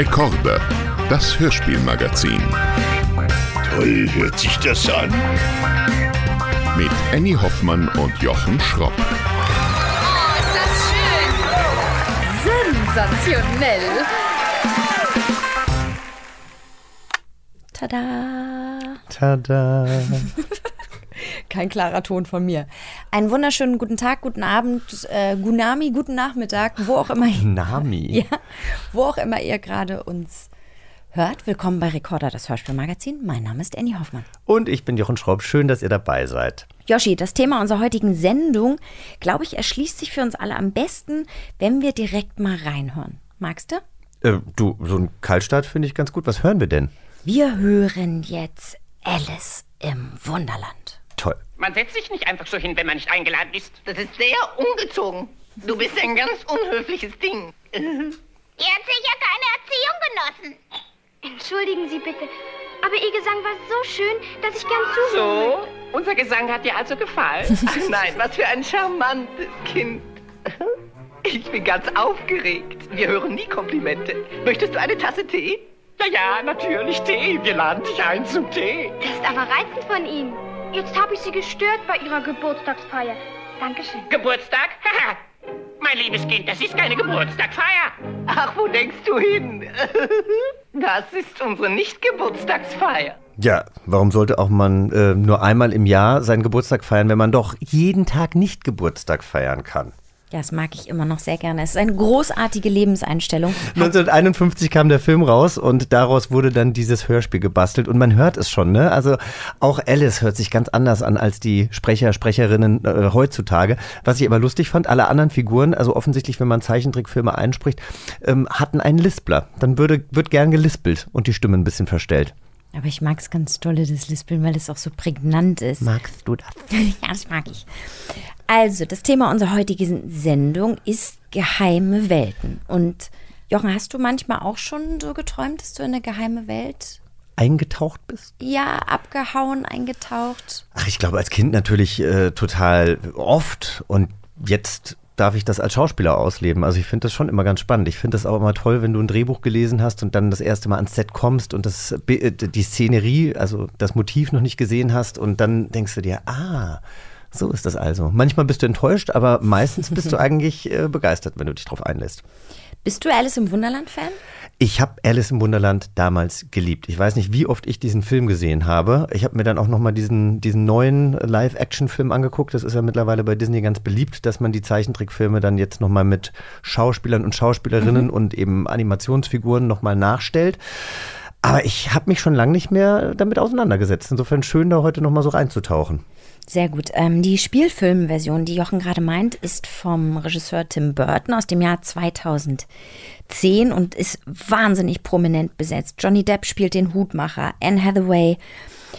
Rekorde, das Hörspielmagazin. Toll hört sich das an. Mit Annie Hoffmann und Jochen Schropp. Oh, ist das schön! Sensationell! Tada! Tada. Kein klarer Ton von mir. Einen wunderschönen guten Tag, guten Abend, äh, Gunami, guten Nachmittag, wo auch immer. Nami. Ja, wo auch immer ihr gerade uns hört. Willkommen bei Recorder, das Hörspielmagazin. Mein Name ist Annie Hoffmann. Und ich bin Jochen Schropp. Schön, dass ihr dabei seid. Joshi, das Thema unserer heutigen Sendung, glaube ich, erschließt sich für uns alle am besten, wenn wir direkt mal reinhören. Magst du? Äh, du, so ein Kaltstart finde ich ganz gut. Was hören wir denn? Wir hören jetzt Alice im Wunderland. Toll. Man setzt sich nicht einfach so hin, wenn man nicht eingeladen ist. Das ist sehr ungezogen. Du bist ein ganz unhöfliches Ding. Ihr habt sicher keine Erziehung genossen. Entschuldigen Sie bitte, aber Ihr Gesang war so schön, dass ich gern zuhören So, unser Gesang hat dir also gefallen. Ach nein, was für ein charmantes Kind. Ich bin ganz aufgeregt. Wir hören nie Komplimente. Möchtest du eine Tasse Tee? Ja, ja, natürlich Tee. Wir laden dich ein zum Tee. Das ist aber reizend von Ihnen. Jetzt habe ich Sie gestört bei Ihrer Geburtstagsfeier. Dankeschön. Geburtstag? Haha. Mein liebes Kind, das ist keine Geburtstagfeier. Ach, wo denkst du hin? Das ist unsere Nicht-Geburtstagsfeier. Ja, warum sollte auch man äh, nur einmal im Jahr seinen Geburtstag feiern, wenn man doch jeden Tag nicht Geburtstag feiern kann? Ja, das mag ich immer noch sehr gerne. Es ist eine großartige Lebenseinstellung. 1951 kam der Film raus und daraus wurde dann dieses Hörspiel gebastelt und man hört es schon, ne? Also auch Alice hört sich ganz anders an als die Sprecher, Sprecherinnen äh, heutzutage. Was ich aber lustig fand, alle anderen Figuren, also offensichtlich, wenn man Zeichentrickfilme einspricht, ähm, hatten einen Lispler. Dann würde, wird gern gelispelt und die Stimme ein bisschen verstellt. Aber ich mag es ganz dolle, das Lispeln, weil es auch so prägnant ist. Magst du das? ja, das mag ich. Also, das Thema unserer heutigen Sendung ist geheime Welten. Und Jochen, hast du manchmal auch schon so geträumt, dass du in eine geheime Welt, Eingetaucht bist? ja, abgehauen, eingetaucht? Ach, ich glaube, als Kind natürlich äh, total oft und jetzt darf ich das als Schauspieler ausleben. Also ich finde das schon immer ganz spannend. Ich finde das auch immer toll, wenn du ein Drehbuch gelesen hast und dann das erste Mal ans Set kommst und das, äh, die Szenerie, also das Motiv noch nicht gesehen hast und dann denkst du dir, ah, so ist das also. Manchmal bist du enttäuscht, aber meistens bist du eigentlich äh, begeistert, wenn du dich drauf einlässt. Bist du Alice im Wunderland-Fan? Ich habe Alice im Wunderland damals geliebt. Ich weiß nicht, wie oft ich diesen Film gesehen habe. Ich habe mir dann auch nochmal diesen, diesen neuen Live-Action-Film angeguckt. Das ist ja mittlerweile bei Disney ganz beliebt, dass man die Zeichentrickfilme dann jetzt nochmal mit Schauspielern und Schauspielerinnen und eben Animationsfiguren nochmal nachstellt. Aber ich habe mich schon lange nicht mehr damit auseinandergesetzt. Insofern schön, da heute nochmal so reinzutauchen. Sehr gut. Ähm, die Spielfilmversion, die Jochen gerade meint, ist vom Regisseur Tim Burton aus dem Jahr 2010 und ist wahnsinnig prominent besetzt. Johnny Depp spielt den Hutmacher, Anne Hathaway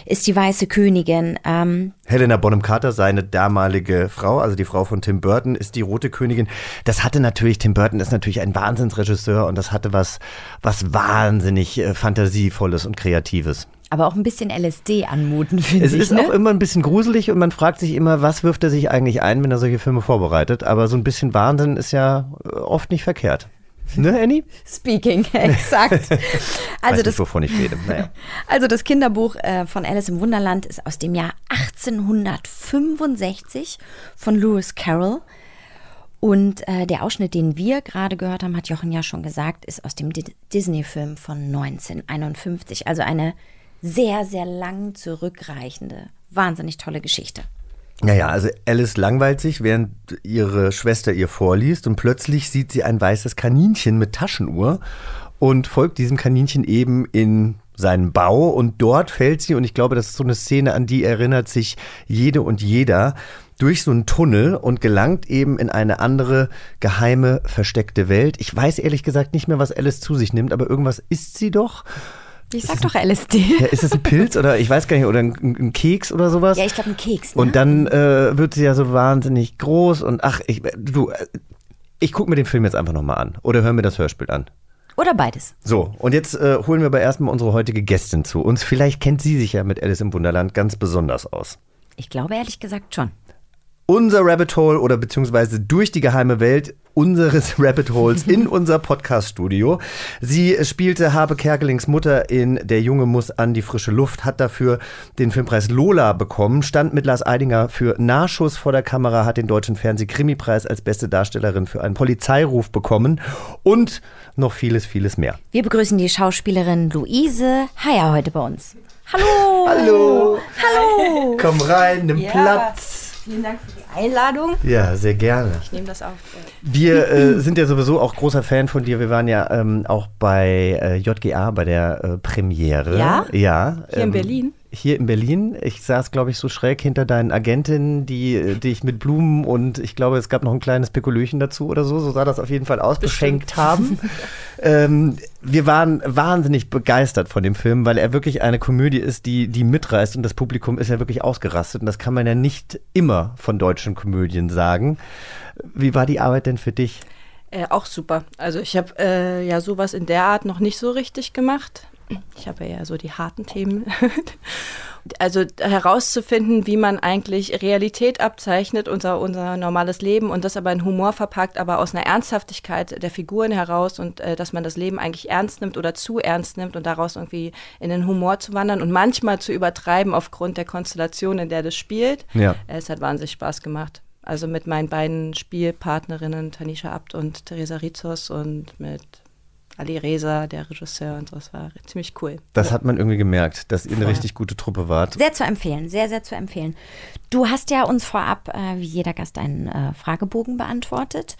ist die weiße Königin. Ähm, Helena Bonham Carter, seine damalige Frau, also die Frau von Tim Burton, ist die rote Königin. Das hatte natürlich, Tim Burton ist natürlich ein Wahnsinnsregisseur und das hatte was, was wahnsinnig äh, Fantasievolles und Kreatives. Aber auch ein bisschen LSD anmuten, finde Es ich. ist ne? auch immer ein bisschen gruselig und man fragt sich immer, was wirft er sich eigentlich ein, wenn er solche Filme vorbereitet. Aber so ein bisschen Wahnsinn ist ja äh, oft nicht verkehrt. Ne, Annie? Speaking, exakt. Also Weiß das, nicht, wovon ich rede. Naja. also das Kinderbuch äh, von Alice im Wunderland ist aus dem Jahr 1865 von Lewis Carroll. Und äh, der Ausschnitt, den wir gerade gehört haben, hat Jochen ja schon gesagt, ist aus dem Di- Disney-Film von 1951. Also eine sehr, sehr lang zurückreichende, wahnsinnig tolle Geschichte. Naja, also Alice langweilt sich, während ihre Schwester ihr vorliest und plötzlich sieht sie ein weißes Kaninchen mit Taschenuhr und folgt diesem Kaninchen eben in seinen Bau und dort fällt sie, und ich glaube, das ist so eine Szene, an die erinnert sich jede und jeder, durch so einen Tunnel und gelangt eben in eine andere geheime, versteckte Welt. Ich weiß ehrlich gesagt nicht mehr, was Alice zu sich nimmt, aber irgendwas isst sie doch. Ich sag doch LSD. Ja, ist es ein Pilz oder ich weiß gar nicht, oder ein, ein Keks oder sowas? Ja, ich glaube ein Keks. Ne? Und dann äh, wird sie ja so wahnsinnig groß und ach, ich, du, äh, ich gucke mir den Film jetzt einfach nochmal an oder hör mir das Hörspiel an. Oder beides. So, und jetzt äh, holen wir aber erstmal unsere heutige Gästin zu uns. Vielleicht kennt sie sich ja mit Alice im Wunderland ganz besonders aus. Ich glaube ehrlich gesagt schon. Unser Rabbit Hole oder beziehungsweise durch die geheime Welt unseres Rabbit Holes in unser Podcast-Studio. Sie spielte Habe Kerkelings Mutter in Der Junge muss an die frische Luft, hat dafür den Filmpreis Lola bekommen, stand mit Lars Eidinger für Nachschuss vor der Kamera, hat den Deutschen Fernseh-Krimi-Preis als beste Darstellerin für einen Polizeiruf bekommen und noch vieles, vieles mehr. Wir begrüßen die Schauspielerin Luise Heyer heute bei uns. Hallo! Hallo! Hallo! Komm rein, nimm Ja. Platz. Vielen Dank für die Einladung. Ja, sehr gerne. Ich nehme das auf. Wir äh, sind ja sowieso auch großer Fan von dir. Wir waren ja ähm, auch bei äh, JGA bei der äh, Premiere. Ja? Ja. Hier in Berlin? Hier in Berlin. Ich saß, glaube ich, so schräg hinter deinen Agentinnen, die dich mit Blumen und ich glaube, es gab noch ein kleines Pekulöchen dazu oder so. So sah das auf jeden Fall aus, beschenkt haben. ähm, wir waren wahnsinnig begeistert von dem Film, weil er wirklich eine Komödie ist, die, die mitreißt und das Publikum ist ja wirklich ausgerastet und das kann man ja nicht immer von deutschen Komödien sagen. Wie war die Arbeit denn für dich? Äh, auch super. Also ich habe äh, ja sowas in der Art noch nicht so richtig gemacht. Ich habe ja so die harten Themen. also herauszufinden, wie man eigentlich Realität abzeichnet, unser, unser normales Leben und das aber in Humor verpackt, aber aus einer Ernsthaftigkeit der Figuren heraus und äh, dass man das Leben eigentlich ernst nimmt oder zu ernst nimmt und daraus irgendwie in den Humor zu wandern und manchmal zu übertreiben aufgrund der Konstellation, in der das spielt. Ja. Es hat wahnsinnig Spaß gemacht. Also mit meinen beiden Spielpartnerinnen, Tanisha Abt und Theresa Rizos und mit Ali Reza, der Regisseur und so. Das war ziemlich cool. Das hat man irgendwie gemerkt, dass ihr eine richtig gute Truppe wart. Sehr zu empfehlen, sehr, sehr zu empfehlen. Du hast ja uns vorab, äh, wie jeder Gast, einen äh, Fragebogen beantwortet.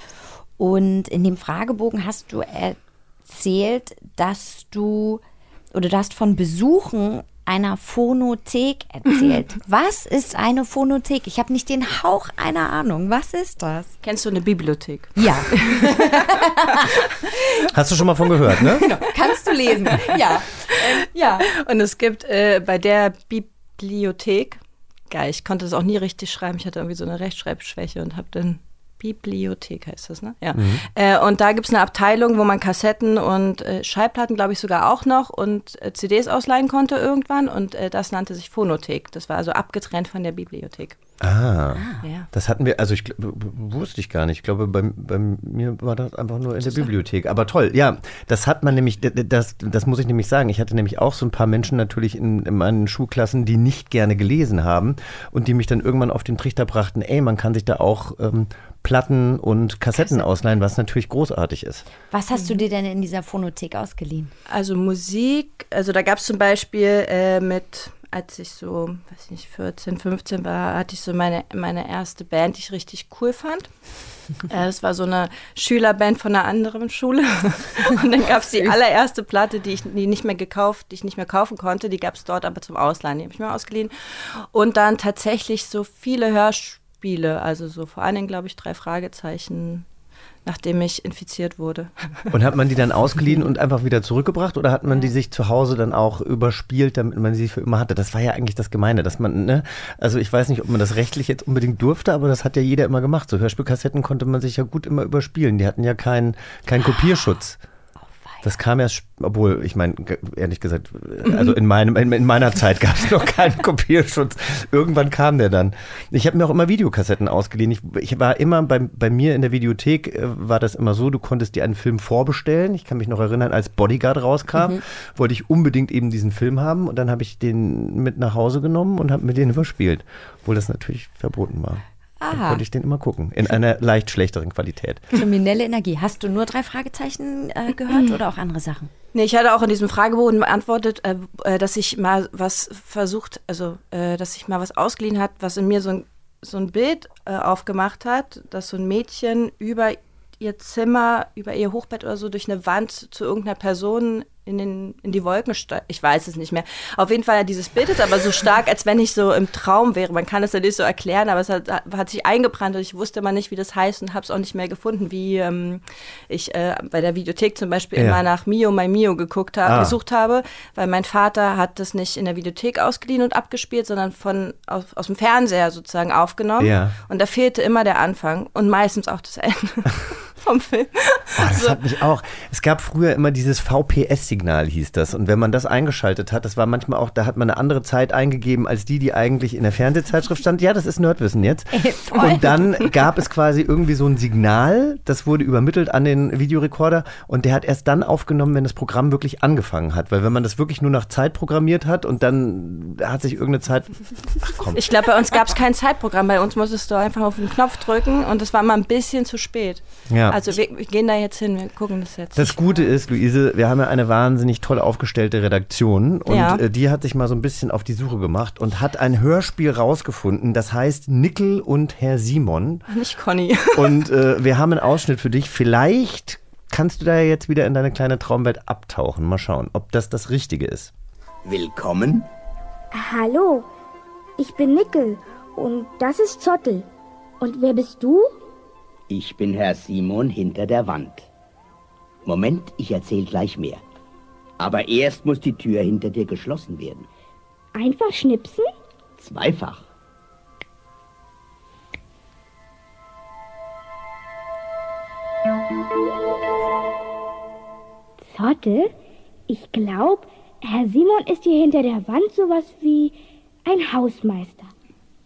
Und in dem Fragebogen hast du erzählt, dass du, oder du hast von Besuchen einer Phonothek erzählt. Was ist eine Phonothek? Ich habe nicht den Hauch einer Ahnung. Was ist das? Kennst du eine Bibliothek? Ja, Hast du schon mal von gehört, ne? kannst du lesen. Ja, ähm, ja. Und es gibt äh, bei der Bibliothek, geil, ich konnte das auch nie richtig schreiben, ich hatte irgendwie so eine Rechtschreibschwäche und habe dann Bibliothek heißt das, ne? Ja. Äh, und da gibt es eine Abteilung, wo man Kassetten und äh, Schallplatten, glaube ich, sogar auch noch und äh, CDs ausleihen konnte irgendwann. Und äh, das nannte sich Phonothek. Das war also abgetrennt von der Bibliothek. Ah. Ja. Das hatten wir, also ich wusste ich gar nicht. Ich glaube, bei, bei mir war das einfach nur in der Bibliothek. Aber toll, ja, das hat man nämlich, das, das muss ich nämlich sagen. Ich hatte nämlich auch so ein paar Menschen natürlich in, in meinen Schulklassen, die nicht gerne gelesen haben und die mich dann irgendwann auf den Trichter brachten, ey, man kann sich da auch ähm, Platten und Kassetten ausleihen, was natürlich großartig ist. Was hast du dir denn in dieser Phonothek ausgeliehen? Also Musik, also da gab es zum Beispiel äh, mit, als ich so, weiß nicht, 14, 15 war, hatte ich so meine, meine erste Band, die ich richtig cool fand. Äh, Es war so eine Schülerband von einer anderen Schule. Und dann gab es die allererste Platte, die ich die nicht mehr gekauft, die ich nicht mehr kaufen konnte. Die gab es dort aber zum Ausleihen. Die habe ich mir ausgeliehen. Und dann tatsächlich so viele Hörspiele, also so vor allen Dingen, glaube ich, drei Fragezeichen, nachdem ich infiziert wurde. Und hat man die dann ausgeliehen und einfach wieder zurückgebracht oder hat man die sich zu Hause dann auch überspielt, damit man sie für immer hatte? Das war ja eigentlich das Gemeine, dass man, ne, also ich weiß nicht, ob man das rechtlich jetzt unbedingt durfte, aber das hat ja jeder immer gemacht. So Hörspielkassetten konnte man sich ja gut immer überspielen. Die hatten ja keinen keinen Kopierschutz. Das kam erst, obwohl, ich meine, ehrlich gesagt, also in, meinem, in, in meiner Zeit gab es noch keinen Kopierschutz. Irgendwann kam der dann. Ich habe mir auch immer Videokassetten ausgeliehen. Ich, ich war immer, bei, bei mir in der Videothek äh, war das immer so, du konntest dir einen Film vorbestellen. Ich kann mich noch erinnern, als Bodyguard rauskam, wollte ich unbedingt eben diesen Film haben und dann habe ich den mit nach Hause genommen und habe mir den überspielt. Obwohl das natürlich verboten war. Dann Aha. konnte ich den immer gucken, in einer leicht schlechteren Qualität. Kriminelle Energie. Hast du nur drei Fragezeichen äh, gehört oder auch andere Sachen? Nee, ich hatte auch in diesem Fragebogen beantwortet, äh, äh, dass ich mal was versucht, also äh, dass ich mal was ausgeliehen hat, was in mir so ein, so ein Bild äh, aufgemacht hat, dass so ein Mädchen über ihr Zimmer, über ihr Hochbett oder so durch eine Wand zu irgendeiner Person in, den, in die Wolken steigt. Ich weiß es nicht mehr. Auf jeden Fall, dieses Bild ist aber so stark, als wenn ich so im Traum wäre. Man kann es ja nicht so erklären, aber es hat, hat sich eingebrannt und ich wusste mal nicht, wie das heißt und habe es auch nicht mehr gefunden, wie ähm, ich äh, bei der Videothek zum Beispiel Ja. immer nach Mio, My Mio geguckt habe, Ah. gesucht habe, weil mein Vater hat das nicht in der Videothek ausgeliehen und abgespielt, sondern von aus, aus dem Fernseher sozusagen aufgenommen. Ja. Und da fehlte immer der Anfang und meistens auch das Ende. vom Film. Oh, das hat mich auch. Es gab früher immer dieses VPS-Signal, hieß das. Und wenn man das eingeschaltet hat, das war manchmal auch, da hat man eine andere Zeit eingegeben, als die, die eigentlich in der Fernsehzeitschrift stand. Ja, das ist Nerdwissen jetzt. Und dann gab es quasi irgendwie so ein Signal, das wurde übermittelt an den Videorekorder und der hat erst dann aufgenommen, wenn das Programm wirklich angefangen hat. Weil wenn man das wirklich nur nach Zeit programmiert hat und dann hat sich irgendeine Zeit. Ach komm. Ich glaube, bei uns gab es kein Zeitprogramm. Bei uns musstest du einfach auf den Knopf drücken und es war mal ein bisschen zu spät. Ja. Also wir, wir gehen da jetzt hin, wir gucken das jetzt. Das Gute ist, Luise, wir haben ja eine wahnsinnig toll aufgestellte Redaktion und Ja. äh, die hat sich mal so ein bisschen auf die Suche gemacht und hat ein Hörspiel rausgefunden, das heißt Nickel und Herr Simon. Nicht Conny. Und äh, wir haben einen Ausschnitt für dich. Vielleicht kannst du da ja jetzt wieder in deine kleine Traumwelt abtauchen. Mal schauen, ob das das Richtige ist. Willkommen. Hallo, ich bin Nickel und das ist Zottel. Und wer bist du? Ich bin Herr Simon hinter der Wand. Moment, ich erzähl gleich mehr. Aber erst muss die Tür hinter dir geschlossen werden. Einfach schnipsen? Zweifach. Zottel? Ich glaube, Herr Simon ist hier hinter der Wand sowas wie ein Hausmeister.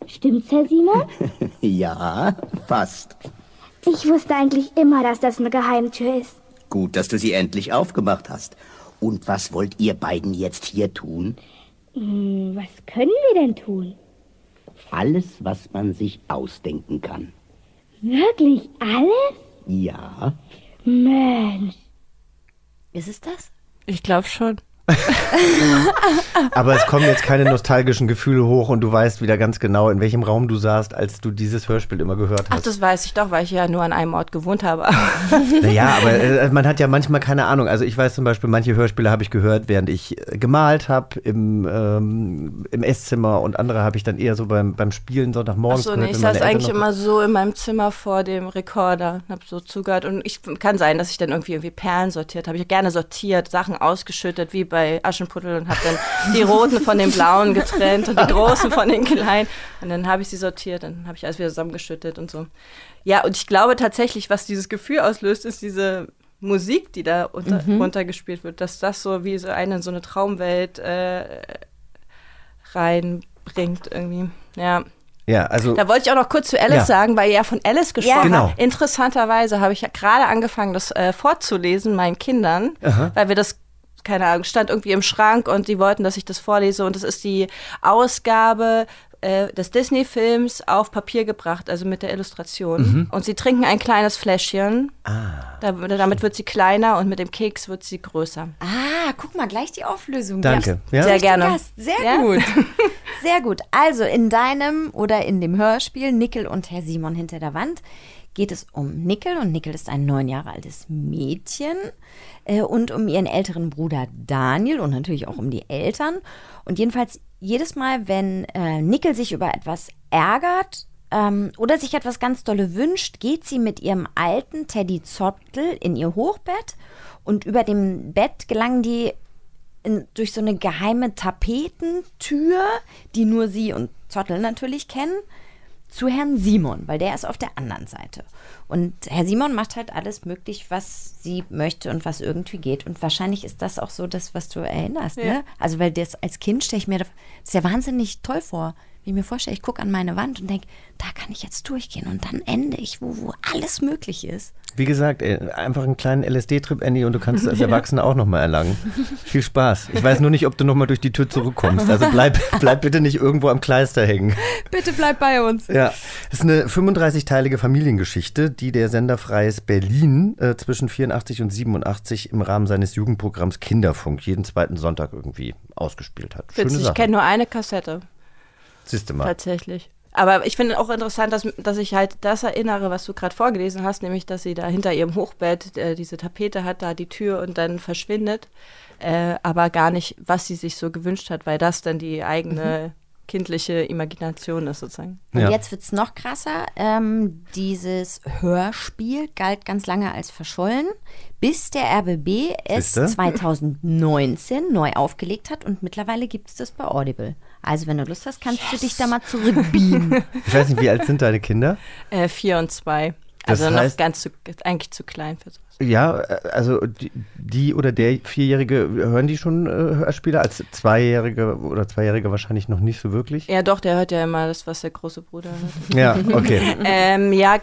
Stimmt's, Herr Simon? Ja, fast. Ich wusste eigentlich immer, dass das eine Geheimtür ist. Gut, dass du sie endlich aufgemacht hast. Und was wollt ihr beiden jetzt hier tun? Hm, was können wir denn tun? Alles, was man sich ausdenken kann. Wirklich alles? Ja, Mensch. Ist es das? Ich glaube schon. Aber es kommen jetzt keine nostalgischen Gefühle hoch und du weißt wieder ganz genau, in welchem Raum du saßt, als du dieses Hörspiel immer gehört Ach, hast. das weiß ich doch, weil ich ja nur an einem Ort gewohnt habe. Naja, aber äh, man hat ja manchmal keine Ahnung. Also ich weiß zum Beispiel, manche Hörspiele habe ich gehört, während ich äh, gemalt habe im, ähm, im Esszimmer und andere habe ich dann eher so beim, beim Spielen Sonntagmorgens Achso, nee, gehört. ich saß eigentlich immer so in meinem Zimmer vor dem Rekorder und habe so zugehört. Und ich kann sein, dass ich dann irgendwie, irgendwie Perlen sortiert habe. Ich habe gerne sortiert, Sachen ausgeschüttet, wie bei Aschenputtel und habe dann die roten von den blauen getrennt und die großen von den kleinen. Und dann habe ich sie sortiert, dann habe ich alles wieder zusammengeschüttet und so. Ja, und ich glaube tatsächlich, was dieses Gefühl auslöst, ist diese Musik, die da unter, Mhm. runtergespielt wird, dass das so wie so eine in so eine Traumwelt äh, reinbringt irgendwie. Ja. Ja, also Da wollte ich auch noch kurz zu Alice Ja. sagen, weil ihr ja von Alice gesprochen Genau. habt. Interessanterweise habe ich ja gerade angefangen, das äh, vorzulesen meinen Kindern, Aha. weil wir das, keine Ahnung, stand irgendwie im Schrank und die wollten, dass ich das vorlese. Und das ist die Ausgabe äh, des Disney-Films auf Papier gebracht, also mit der Illustration. Mhm. Und sie trinken ein kleines Fläschchen. Ah. Da, damit wird sie kleiner und mit dem Keks wird sie größer. Ah, guck mal, gleich die Auflösung. Danke. Ja? Sehr gerne. Sehr Ja? gut. Sehr gut. Also in deinem oder in dem Hörspiel Nickel und Herr Simon hinter der Wand geht es um Nickel und Nickel ist ein neun Jahre altes Mädchen äh, und um ihren älteren Bruder Daniel und natürlich auch um die Eltern. Und jedenfalls jedes Mal, wenn äh, Nickel sich über etwas ärgert ähm, oder sich etwas ganz dolle wünscht, geht sie mit ihrem alten Teddy Zottel in ihr Hochbett und über dem Bett gelangen die in, durch so eine geheime Tapetentür, die nur sie und Zottel natürlich kennen, zu Herrn Simon, weil der ist auf der anderen Seite. Und Herr Simon macht halt alles möglich, was sie möchte und was irgendwie geht. Und wahrscheinlich ist das auch so das, was du erinnerst. Ja. Ne? Also, weil das als Kind stelle ich mir das ist ja wahnsinnig toll vor. Wie ich mir vorstelle, ich gucke an meine Wand und denke, da kann ich jetzt durchgehen und dann ende ich, wo, wo alles möglich ist. Wie gesagt, ey, einfach einen kleinen LSD-Trip, Andy, und du kannst es als Erwachsener auch nochmal erlangen. Viel Spaß. Ich weiß nur nicht, ob du nochmal durch die Tür zurückkommst. Also bleib, bleib bitte nicht irgendwo am Kleister hängen. Bitte bleib bei uns. Ja, es ist eine 35-teilige Familiengeschichte, die der Sender Freies Berlin äh, zwischen 84 und 87 im Rahmen seines Jugendprogramms Kinderfunk jeden zweiten Sonntag irgendwie ausgespielt hat. Witzig, ich kenne nur eine Kassette. Siehst du mal. Tatsächlich. Aber ich finde auch interessant, dass, dass ich halt das erinnere, was du gerade vorgelesen hast, nämlich, dass sie da hinter ihrem Hochbett äh, diese Tapete hat, da die Tür und dann verschwindet. Äh, aber gar nicht, was sie sich so gewünscht hat, weil das dann die eigene kindliche Imagination ist sozusagen. Und Ja. jetzt wird es noch krasser. Ähm, dieses Hörspiel galt ganz lange als verschollen, bis der RBB es Siehste? 2019 neu aufgelegt hat und mittlerweile gibt es das bei Audible. Also wenn du Lust hast, kannst du dich da mal zurückbeamen. Ich weiß nicht, wie alt sind deine Kinder? Äh, vier und zwei. Das Also noch heißt- ganz zu, eigentlich zu klein für sowas. Ja, äh, also die, die oder der Vierjährige, hören die schon äh, Hörspiele? Als Zweijährige oder Zweijährige wahrscheinlich noch nicht so wirklich. Ja, doch, der hört ja immer das, was der große Bruder hört. Ja, okay. ähm, ja,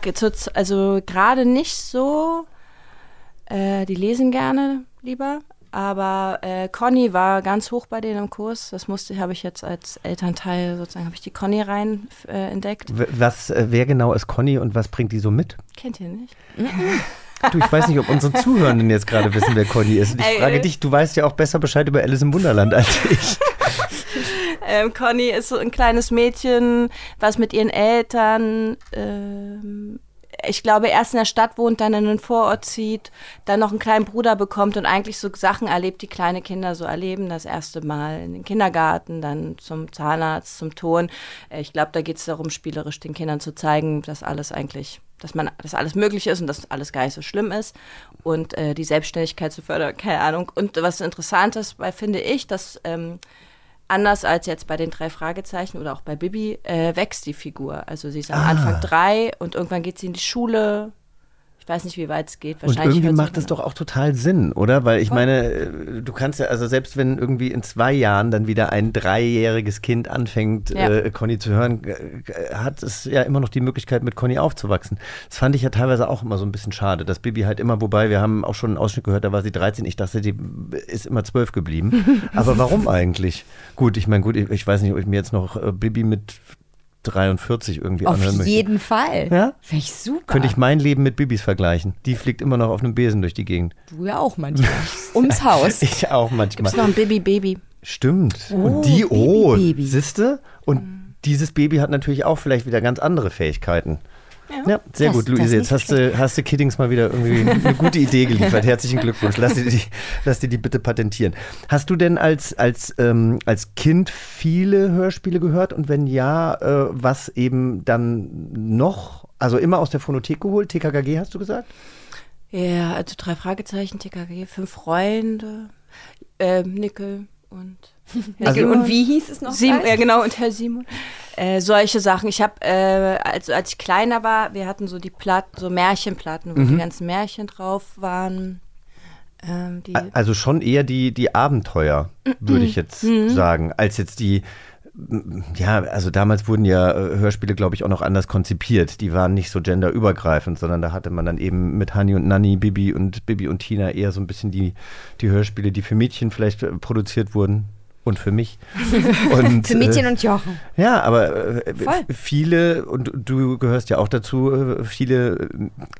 also gerade nicht so. Äh, die lesen gerne lieber. Aber äh, Conny war ganz hoch bei denen im Kurs. Das musste, habe ich jetzt als Elternteil sozusagen, habe ich die Conny rein äh, entdeckt. Was, äh, wer genau ist Conny und was bringt die so mit? Kennt ihr nicht? Du, ich weiß nicht, ob unsere Zuhörenden jetzt gerade wissen, wer Conny ist. Und ich frage dich, du weißt ja auch besser Bescheid über Alice im Wunderland als ich. Ähm, Conny ist so ein kleines Mädchen, was mit ihren Eltern, ähm, ich glaube, erst in der Stadt wohnt, dann in den Vorort zieht, dann noch einen kleinen Bruder bekommt und eigentlich so Sachen erlebt, die kleine Kinder so erleben. Das erste Mal in den Kindergarten, dann zum Zahnarzt, zum Ton. Äh, Ich glaube, da geht es darum, spielerisch den Kindern zu zeigen, dass alles eigentlich, dass man, dass alles möglich ist und dass alles gar nicht so schlimm ist und äh, die Selbstständigkeit zu fördern, keine Ahnung. Und was interessant ist, weil finde ich, dass ähm, anders als jetzt bei den drei Fragezeichen oder auch bei Bibi, äh, wächst die Figur. Also sie ist am Ah. Anfang drei und irgendwann geht sie in die Schule. Ich weiß nicht, wie weit es geht. Und Wahrscheinlich irgendwie hört sie- macht es doch auch total Sinn, oder? Weil ich meine, äh, du kannst ja, also selbst wenn irgendwie in zwei Jahren dann wieder ein dreijähriges Kind anfängt, Ja. äh, Conny zu hören, hat es ja immer noch die Möglichkeit, mit Conny aufzuwachsen. Das fand ich ja teilweise auch immer so ein bisschen schade, dass Bibi halt immer, wobei wir haben auch schon einen Ausschnitt gehört, da war sie 13, ich dachte, die ist immer 12 geblieben. Aber warum eigentlich? Gut, ich meine, gut, ich, ich weiß nicht, ob ich mir jetzt noch äh, Bibi mit 43 irgendwie Auf anhören möchte. jeden Fall. Ja? Finde ich super. Könnte ich mein Leben mit Bibis vergleichen. Die fliegt immer noch auf einem Besen durch die Gegend. Du ja auch manchmal. Ums Haus. Ich auch manchmal. Gibt's noch ein Bibi-Baby? Stimmt. Oh, und die, oh, Baby-Baby. siehste? Und dieses Baby hat natürlich auch vielleicht wieder ganz andere Fähigkeiten. Ja, sehr Das- gut, Luise. Jetzt hast du, hast du Kiddings mal wieder irgendwie eine gute Idee geliefert. Herzlichen Glückwunsch. Lass dir die, lass dir die bitte patentieren. Hast du denn als, als, ähm, als Kind viele Hörspiele gehört? Und wenn ja, äh, was eben dann noch? Also immer aus der Phonothek geholt? TKKG hast du gesagt? Ja, also drei Fragezeichen, TKG, fünf Freunde, ähm, Nickel und Also, und wie hieß es noch? Simon, gleich? ja genau, und Herr Simon. Äh, solche Sachen. Ich habe, äh, als, als ich kleiner war, wir hatten so die Platten, so Märchenplatten, wo Mhm. die ganzen Märchen drauf waren. Ähm, Also schon eher die, die Abenteuer, würde ich jetzt Mhm. sagen, als jetzt die. Ja, also damals wurden ja äh, Hörspiele, glaube ich, auch noch anders konzipiert. Die waren nicht so genderübergreifend, sondern da hatte man dann eben mit Hani und Nanni, Bibi und Bibi und Tina eher so ein bisschen die, die Hörspiele, die für Mädchen vielleicht äh, produziert wurden und für mich. Und, Für Mädchen äh, und Jochen. ja, aber äh, viele, und du gehörst ja auch dazu, äh, viele äh,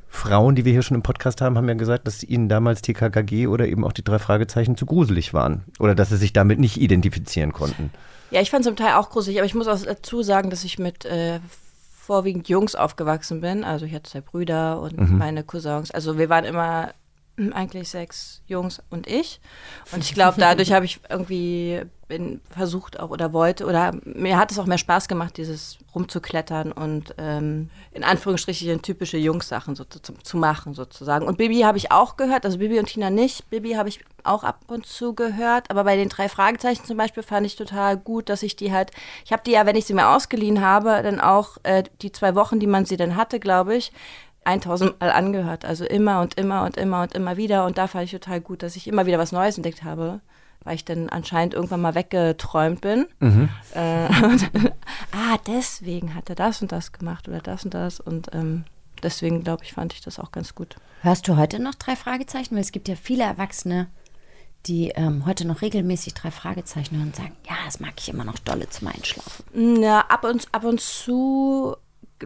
Frauen, die wir hier schon im Podcast haben, haben ja gesagt, dass ihnen damals TKKG oder eben auch die drei Fragezeichen zu gruselig waren. Oder dass sie sich damit nicht identifizieren konnten. ja, ich fand zum Teil auch gruselig, aber ich muss auch dazu sagen, dass ich mit äh, vorwiegend Jungs aufgewachsen bin. Also ich hatte zwei Brüder und Mhm. meine Cousins. Also wir waren immer eigentlich sechs Jungs und ich. Und ich glaube, dadurch habe ich irgendwie versucht auch oder wollte oder mir hat es auch mehr Spaß gemacht, dieses rumzuklettern und ähm, in Anführungsstrichen typische Jungs-Sachen so zu, zu, zu machen sozusagen. Und Bibi habe ich auch gehört, also Bibi und Tina nicht. Bibi habe ich auch ab und zu gehört, aber bei den drei Fragezeichen zum Beispiel fand ich total gut, dass ich die halt, ich habe die ja, wenn ich sie mir ausgeliehen habe, dann auch äh, die zwei Wochen, die man sie dann hatte, glaube ich, 1000 Mal angehört. Also immer und immer und immer und immer wieder. Und da fand ich total gut, dass ich immer wieder was Neues entdeckt habe, weil ich dann anscheinend irgendwann mal weggeträumt bin. Äh, und, ah, deswegen hat er das und das gemacht oder das und das. Und ähm, deswegen, glaube ich, fand ich das auch ganz gut. Hörst du heute noch drei Fragezeichen? Weil es gibt ja viele Erwachsene, die ähm, heute noch regelmäßig drei Fragezeichen hören und sagen, ja, das mag ich immer noch dolle zum Einschlafen. Mm, Ja, ab und, ab und zu,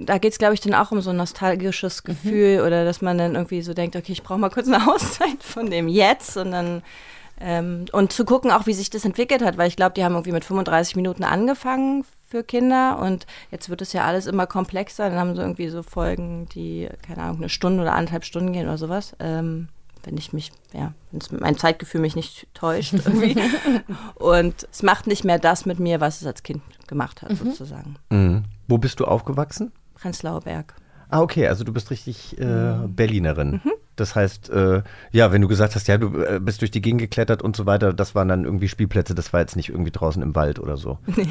da geht es, glaube ich, dann auch um so ein nostalgisches Gefühl oder dass man dann irgendwie so denkt, okay, ich brauche mal kurz eine Auszeit von dem Jetzt und dann ähm, und zu gucken auch, wie sich das entwickelt hat, weil ich glaube, die haben irgendwie mit 35 Minuten angefangen für Kinder und jetzt wird es ja alles immer komplexer. Dann haben sie irgendwie so Folgen, die, keine Ahnung, eine Stunde oder anderthalb Stunden gehen oder sowas. Ähm, wenn ich mich, ja, wenn es- mein Zeitgefühl mich nicht täuscht irgendwie. und es macht nicht mehr das mit mir, was es als Kind gemacht hat, sozusagen. Mhm. Wo bist du aufgewachsen? Prenzlauer Berg. Ah, okay, also du bist richtig äh, Berlinerin. Das heißt, äh, ja, wenn du gesagt hast, ja, du äh, bist durch die Gegend geklettert und so weiter, das waren dann irgendwie Spielplätze, das war jetzt nicht irgendwie draußen im Wald oder so. Nee.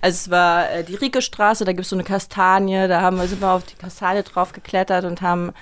Also es war äh, die Rieke-Straße, da gibt es so eine Kastanie, da haben wir, sind wir auf die Kastanie drauf geklettert und haben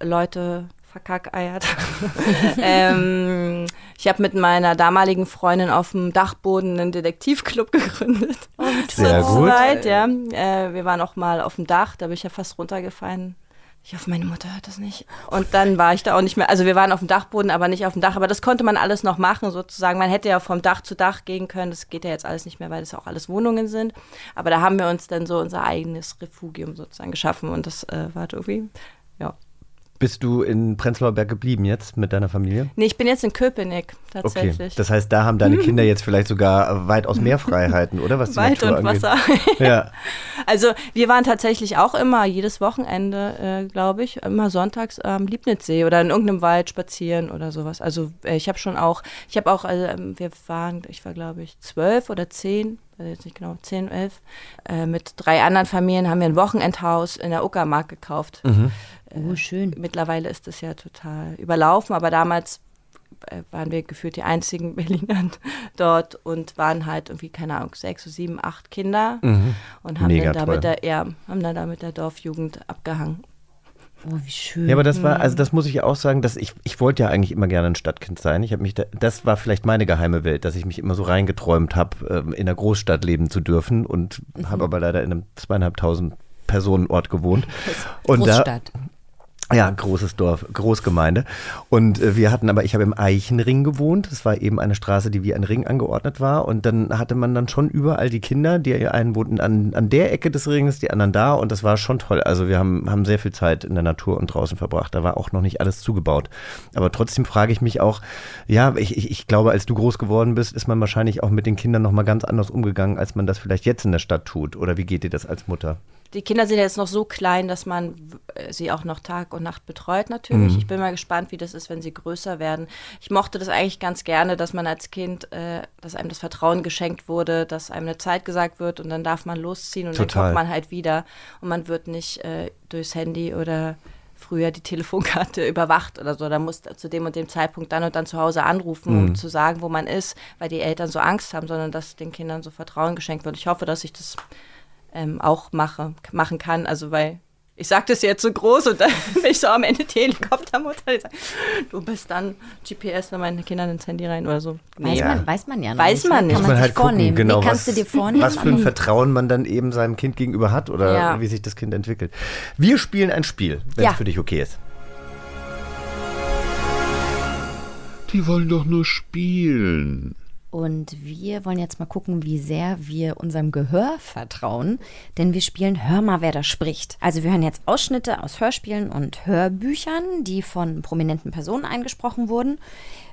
Leute verkackeiert. ähm, ich habe mit meiner damaligen Freundin auf dem Dachboden einen Detektivclub gegründet. Oh, Sehr Zur gut. Zeit, ja. Äh, wir waren auch mal auf dem Dach, da bin ich ja fast runtergefallen. Ich hoffe, meine Mutter hört das nicht. Und dann war ich da auch nicht mehr. Also wir waren auf dem Dachboden, aber nicht auf dem Dach. Aber das konnte man alles noch machen, sozusagen. Man hätte ja vom Dach zu Dach gehen können. Das geht ja jetzt alles nicht mehr, weil das auch alles Wohnungen sind. Aber da haben wir uns dann so unser eigenes Refugium sozusagen geschaffen. Und das äh, war halt irgendwie, ja. Bist du in Prenzlauer Berg geblieben jetzt mit deiner Familie? Nee, ich bin jetzt in Köpenick Okay, tatsächlich. das heißt, da haben deine Kinder jetzt vielleicht sogar weitaus mehr Freiheiten, oder? Was die Wald Natur und angeht. Wasser. Ja, Also wir waren tatsächlich auch immer jedes Wochenende, äh, glaube ich, immer sonntags am Liebnitzsee oder in irgendeinem Wald spazieren oder sowas. Also äh, ich habe schon auch, ich habe auch, also, ähm, wir waren, ich war glaube ich zwölf oder zehn, weiß jetzt nicht genau, zehn, elf, äh, mit drei anderen Familien haben wir ein Wochenendhaus in der Uckermark gekauft. Oh, schön. Mittlerweile ist es ja total überlaufen, aber damals äh, waren wir gefühlt die einzigen Berliner dort und waren halt irgendwie, keine Ahnung, sechs, sieben, acht Kinder und haben Mega dann, da toll. mit der, ja, haben dann da mit der Dorfjugend abgehangen. Oh, wie schön. Ja, aber das war, also das muss ich auch sagen, dass ich, ich wollte ja eigentlich immer gerne ein Stadtkind sein. Ich habe mich, da, das war vielleicht meine geheime Welt, dass ich mich immer so reingeträumt habe, ähm, in einer Großstadt leben zu dürfen und habe aber leider in einem zweieinhalbtausend Personenort gewohnt. Und da, Großstadt. Ja, großes Dorf, Großgemeinde. Und äh, wir hatten aber, ich habe im Eichenring gewohnt. Das war eben eine Straße, die wie ein Ring angeordnet war. Und dann hatte man dann schon überall die Kinder, die einen wohnten an, an der Ecke des Ringes, die anderen da. Und das war schon toll. Also wir haben, haben sehr viel Zeit in der Natur und draußen verbracht. Da war auch noch nicht alles zugebaut. Aber trotzdem frage ich mich auch, ja, ich, ich, ich glaube, als du groß geworden bist, ist man wahrscheinlich auch mit den Kindern nochmal ganz anders umgegangen, als man das vielleicht jetzt in der Stadt tut. Oder wie geht dir das als Mutter? Die Kinder sind jetzt noch so klein, dass man äh, sie auch noch Tag und Nacht betreut natürlich. Mhm. Ich bin mal gespannt, wie das ist, wenn sie größer werden. Ich mochte das eigentlich ganz gerne, dass man als Kind, äh, dass einem das Vertrauen geschenkt wurde, dass einem eine Zeit gesagt wird und dann darf man losziehen und Total. dann kommt man halt wieder und man wird nicht äh, durchs Handy oder früher die Telefonkarte überwacht oder so. Da muss zu dem und dem Zeitpunkt dann und dann zu Hause anrufen, Mhm. um zu sagen, wo man ist, weil die Eltern so Angst haben, sondern dass den Kindern so Vertrauen geschenkt wird. Ich hoffe, dass ich das ähm, auch mache, machen kann. Also weil ich sage das jetzt so groß und dann bin ich so am Ende die Helikoptermutter, die sagt, du bist dann GPS in meine Kinder ins Handy rein oder so. Weiß, Ja. man, weiß man ja noch Weiß nicht. man ne? nicht. Kann man, man sich halt gucken, vornehmen. genau, Wie kannst was, du dir vornehmen? was für ein Vertrauen man dann eben seinem Kind gegenüber hat oder Ja. wie sich das Kind entwickelt. Wir spielen ein Spiel, wenn Ja. es für dich okay ist. Die wollen doch nur spielen. Und wir wollen jetzt mal gucken, wie sehr wir unserem Gehör vertrauen, denn wir spielen Hör mal, wer da spricht. Also wir hören jetzt Ausschnitte aus Hörspielen und Hörbüchern, die von prominenten Personen eingesprochen wurden,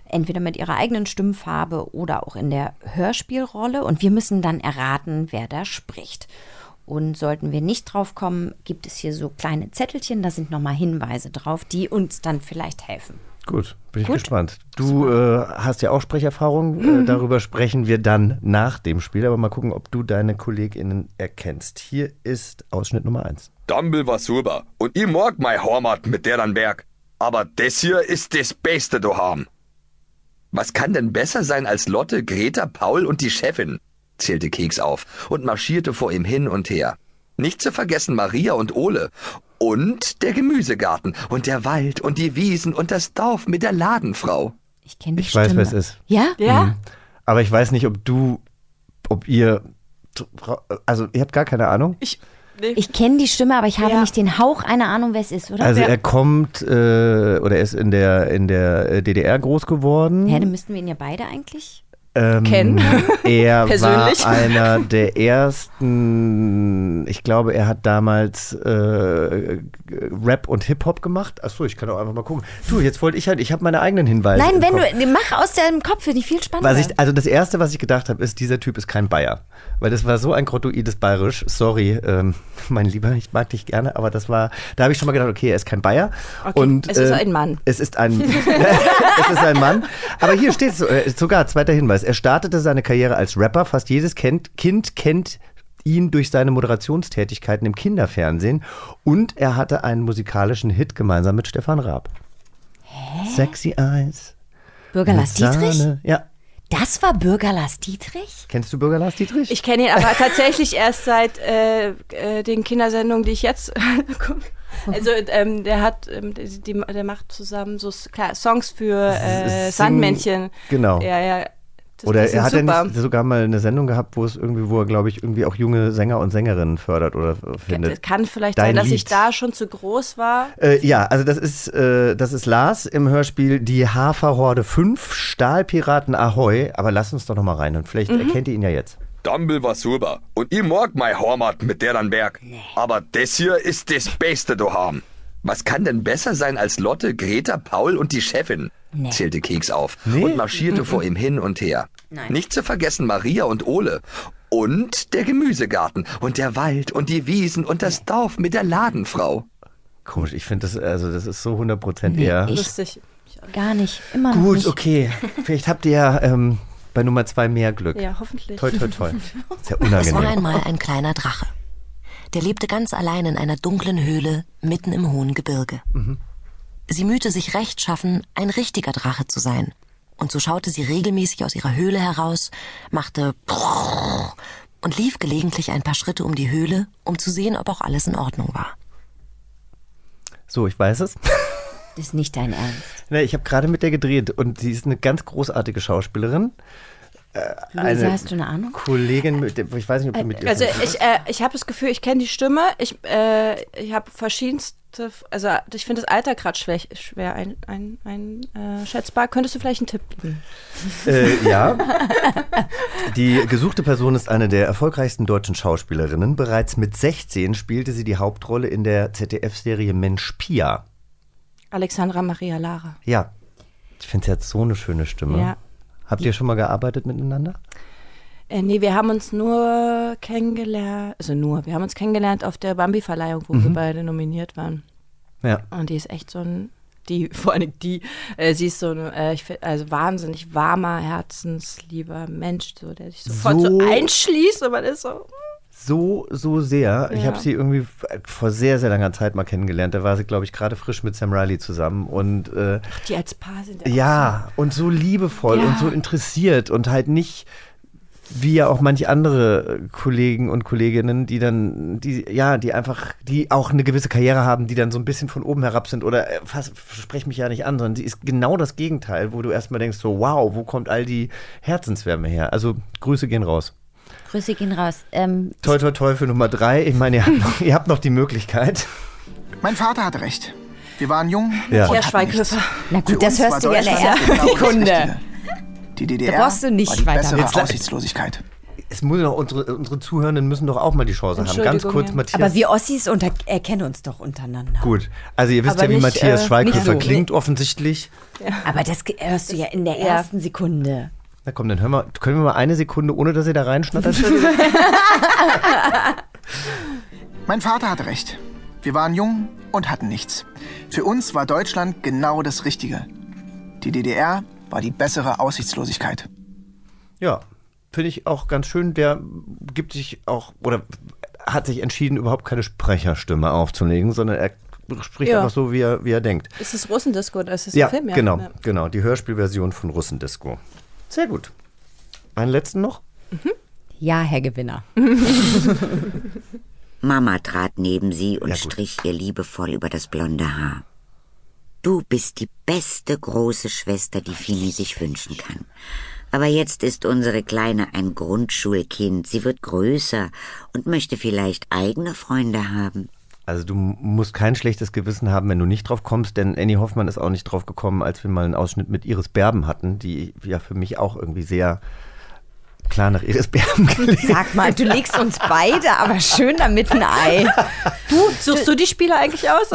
entweder mit ihrer eigenen Stimmfarbe oder auch in der Hörspielrolle. Und wir müssen dann erraten, wer da spricht. Und sollten wir nicht drauf kommen, gibt es hier so kleine Zettelchen, da sind nochmal Hinweise drauf, die uns dann vielleicht helfen. Gut, bin ich Gut. gespannt. Du äh, hast ja auch Sprecherfahrung. Äh, darüber sprechen wir dann nach dem Spiel. Aber mal gucken, ob du deine KollegInnen erkennst. Hier ist Ausschnitt Nummer 1. Dumble war super und ich mag mein Heimat mit deren Berg. Aber das hier ist das Beste daheim. Was kann denn besser sein als Lotte, Greta, Paul und die Chefin? zählte Keks auf und marschierte vor ihm hin und her. Nicht zu vergessen Maria und Ole. Und der Gemüsegarten und der Wald und die Wiesen und das Dorf mit der Ladenfrau. Ich kenne die Ich weiß, Stimme. wer es ist. Ja? Ja? Aber ich weiß nicht, ob du, ob ihr, also ihr habt gar keine Ahnung. Ich, nee. Ich kenne die Stimme, aber ich habe Ja. nicht den Hauch einer Ahnung, wer es ist, oder? Also Ja. er kommt, äh, oder er ist in der, in der äh, DDR groß geworden. Hä, dann müssten wir ihn ja beide eigentlich. Ähm, Kennen. Er Persönlich. war einer der ersten, ich glaube, er hat damals äh, Rap und Hip-Hop gemacht. Achso, ich kann auch einfach mal gucken. Du, jetzt wollte ich halt, ich habe meine eigenen Hinweise. Nein, wenn Kopf. du, mach aus deinem Kopf, finde ich viel spannender. Ich, also das Erste, was ich gedacht habe, ist, dieser Typ ist kein Bayer. Weil das war so ein grottoides Bayerisch. Sorry, ähm, mein Lieber, ich mag dich gerne, aber das war, da habe ich schon mal gedacht, okay, er ist kein Bayer. Okay, Und, es ist äh, ein Mann. Es ist ein, es ist ein Mann. Aber hier steht so, äh, sogar, zweiter Hinweis, er startete seine Karriere als Rapper. Fast jedes kennt, Kind kennt ihn durch seine Moderationstätigkeiten im Kinderfernsehen und er hatte einen musikalischen Hit gemeinsam mit Stefan Raab. Sexy Eyes. Bürger Lars Dietrich? Ja. Das war Bürger Lars Dietrich? Kennst du Bürger Lars Dietrich? Ich kenne ihn aber tatsächlich erst seit äh, äh, den Kindersendungen, die ich jetzt gucke. Also ähm, der hat, ähm, die, die, der macht zusammen so klar, Songs für äh, Sing- Sandmännchen. Genau. Ja, ja. Das- Oder er hat ja super. nicht sogar mal eine Sendung gehabt, wo es irgendwie, wo er, glaube ich, irgendwie auch junge Sänger und Sängerinnen fördert oder findet. Kann vielleicht Dein sein, dass Lied. ich da schon zu groß war. Äh, ja, also das ist, äh, das ist Lars im Hörspiel Die Haferhorde 5, Stahlpiraten Ahoi. Aber lass uns doch noch mal rein und vielleicht Mhm. erkennt ihr ihn ja jetzt. Dumble war super. Und ich mag mein Heimat mit der dann Berg. Aber das hier ist das Beste daheim. Was kann denn besser sein als Lotte, Greta, Paul und die Chefin? Nee. zählte Keks auf Nee? und marschierte vor ihm hin und her. Nein. Nicht zu vergessen Maria und Ole. Und der Gemüsegarten und der Wald und die Wiesen und das Dorf mit der Ladenfrau. Komisch, ich finde das, also das ist so 100% Nee, eher. ich- Lustig. Gar nicht. Immer noch Gut, nicht. okay. Vielleicht habt ihr ja ähm, bei Nummer zwei mehr Glück. Ja, hoffentlich. Toi, toi, toi. Ist ja Es war unangenehm. einmal ein kleiner Drache. Der lebte ganz allein in einer dunklen Höhle mitten im hohen Gebirge. Sie mühte sich rechtschaffen, ein richtiger Drache zu sein. Und so schaute sie regelmäßig aus ihrer Höhle heraus, machte und lief gelegentlich ein paar Schritte um die Höhle, um zu sehen, ob auch alles in Ordnung war. So, ich weiß es. Das ist nicht dein Ernst. Ne, ich habe gerade mit der gedreht und sie ist eine ganz großartige Schauspielerin. Äh, Luisa, hast du eine Ahnung? Kollegin, mit ich weiß nicht, ob du mit ihr Also ich, äh, ich habe das Gefühl, ich kenne die Stimme. Ich, äh, ich habe verschiedenste, also ich finde das Alter gerade schwer, schwer ein, ein, ein, äh, schätzbar. Könntest du vielleicht einen Tipp geben? Äh, ja. Die gesuchte Person ist eine der erfolgreichsten deutschen Schauspielerinnen. Bereits mit 16 spielte sie die Hauptrolle in der ZDF-Serie Mensch Pia. Alexandra Maria Lara. Ja. Ich finde, sie hat so eine schöne Stimme. Ja. Habt ihr schon mal gearbeitet miteinander? Äh, nee, wir haben uns nur kennengelernt, also nur, wir haben uns kennengelernt auf der Bambi-Verleihung, wo Mhm. wir beide nominiert waren. Ja. Und die ist echt so ein, die, vor allem die, äh, sie ist so ein, äh, ich find, also wahnsinnig warmer, herzenslieber Mensch, so, der sich sofort so, So- einschließt und man ist so, So, so sehr. Ich Ja. habe sie irgendwie f- vor sehr, sehr langer Zeit mal kennengelernt. Da war sie, glaube ich, gerade frisch mit Sam Riley zusammen. Und äh, die als Paar sind. ja, und so liebevoll Ja. und so interessiert und halt nicht wie ja auch manche andere äh, Kollegen und Kolleginnen, die dann, die, ja, die einfach, die auch eine gewisse Karriere haben, die dann so ein bisschen von oben herab sind oder äh, fast, sprech mich ja nicht an, sondern sie ist genau das Gegenteil, wo du erstmal denkst, so, wow, wo kommt all die Herzenswärme her? Also, Grüße gehen raus. Grüße gehen raus. Ähm, Toi, toi, toi für Nummer drei. Ich meine, ihr habt noch, ihr habt noch die Möglichkeit. Mein Vater hatte recht. Wir waren jung. Ja. und Ja, hatten Schweighöfer. Na gut, Für das uns hörst du ja in der ersten Sekunde. Die DDR brauchst du nicht war die weiter bessere. Aussichtslosigkeit. Es muss doch, unsere, unsere Zuhörenden müssen doch auch mal die Chance haben. Ganz kurz, ja. Matthias. aber wir Ossis unter erkennen uns doch untereinander. Gut, also ihr wisst Aber ja, wie nicht, Matthias äh, Schweighöfer so. klingt offensichtlich. Aber das hörst du ja in der Ja. ersten Sekunde. Na komm, dann hören wir, können wir mal eine Sekunde, ohne dass ihr da reinschnattert? Mein Vater hatte recht. Wir waren jung und hatten nichts. Für uns war Deutschland genau das Richtige. Die DDR war die bessere Aussichtslosigkeit. ja, finde ich auch ganz schön. Der gibt sich auch, oder hat sich entschieden, überhaupt keine Sprecherstimme aufzulegen, sondern er spricht Ja. einfach so, wie er, wie er denkt. Ist es Russendisco oder ist es Ja, ein Film? genau, Ja. genau. Die Hörspielversion von Russendisco. Sehr gut. Einen letzten noch? Ja, Herr Gewinner. Mama trat neben sie und Ja, strich ihr liebevoll über das blonde Haar. Du bist die beste große Schwester, die Fini sich wünschen kann. Aber jetzt ist unsere Kleine ein Grundschulkind. Sie wird größer und möchte vielleicht eigene Freunde haben. Also du musst kein schlechtes Gewissen haben, wenn du nicht drauf kommst, denn Annie Hoffmann ist auch nicht drauf gekommen, als wir mal einen Ausschnitt mit Iris Berben hatten, die ja für mich auch irgendwie sehr klar nach Iris Berben klingt. Sag mal, du legst uns beide aber schön damit ein Ei. Du, suchst du die Spieler eigentlich aus?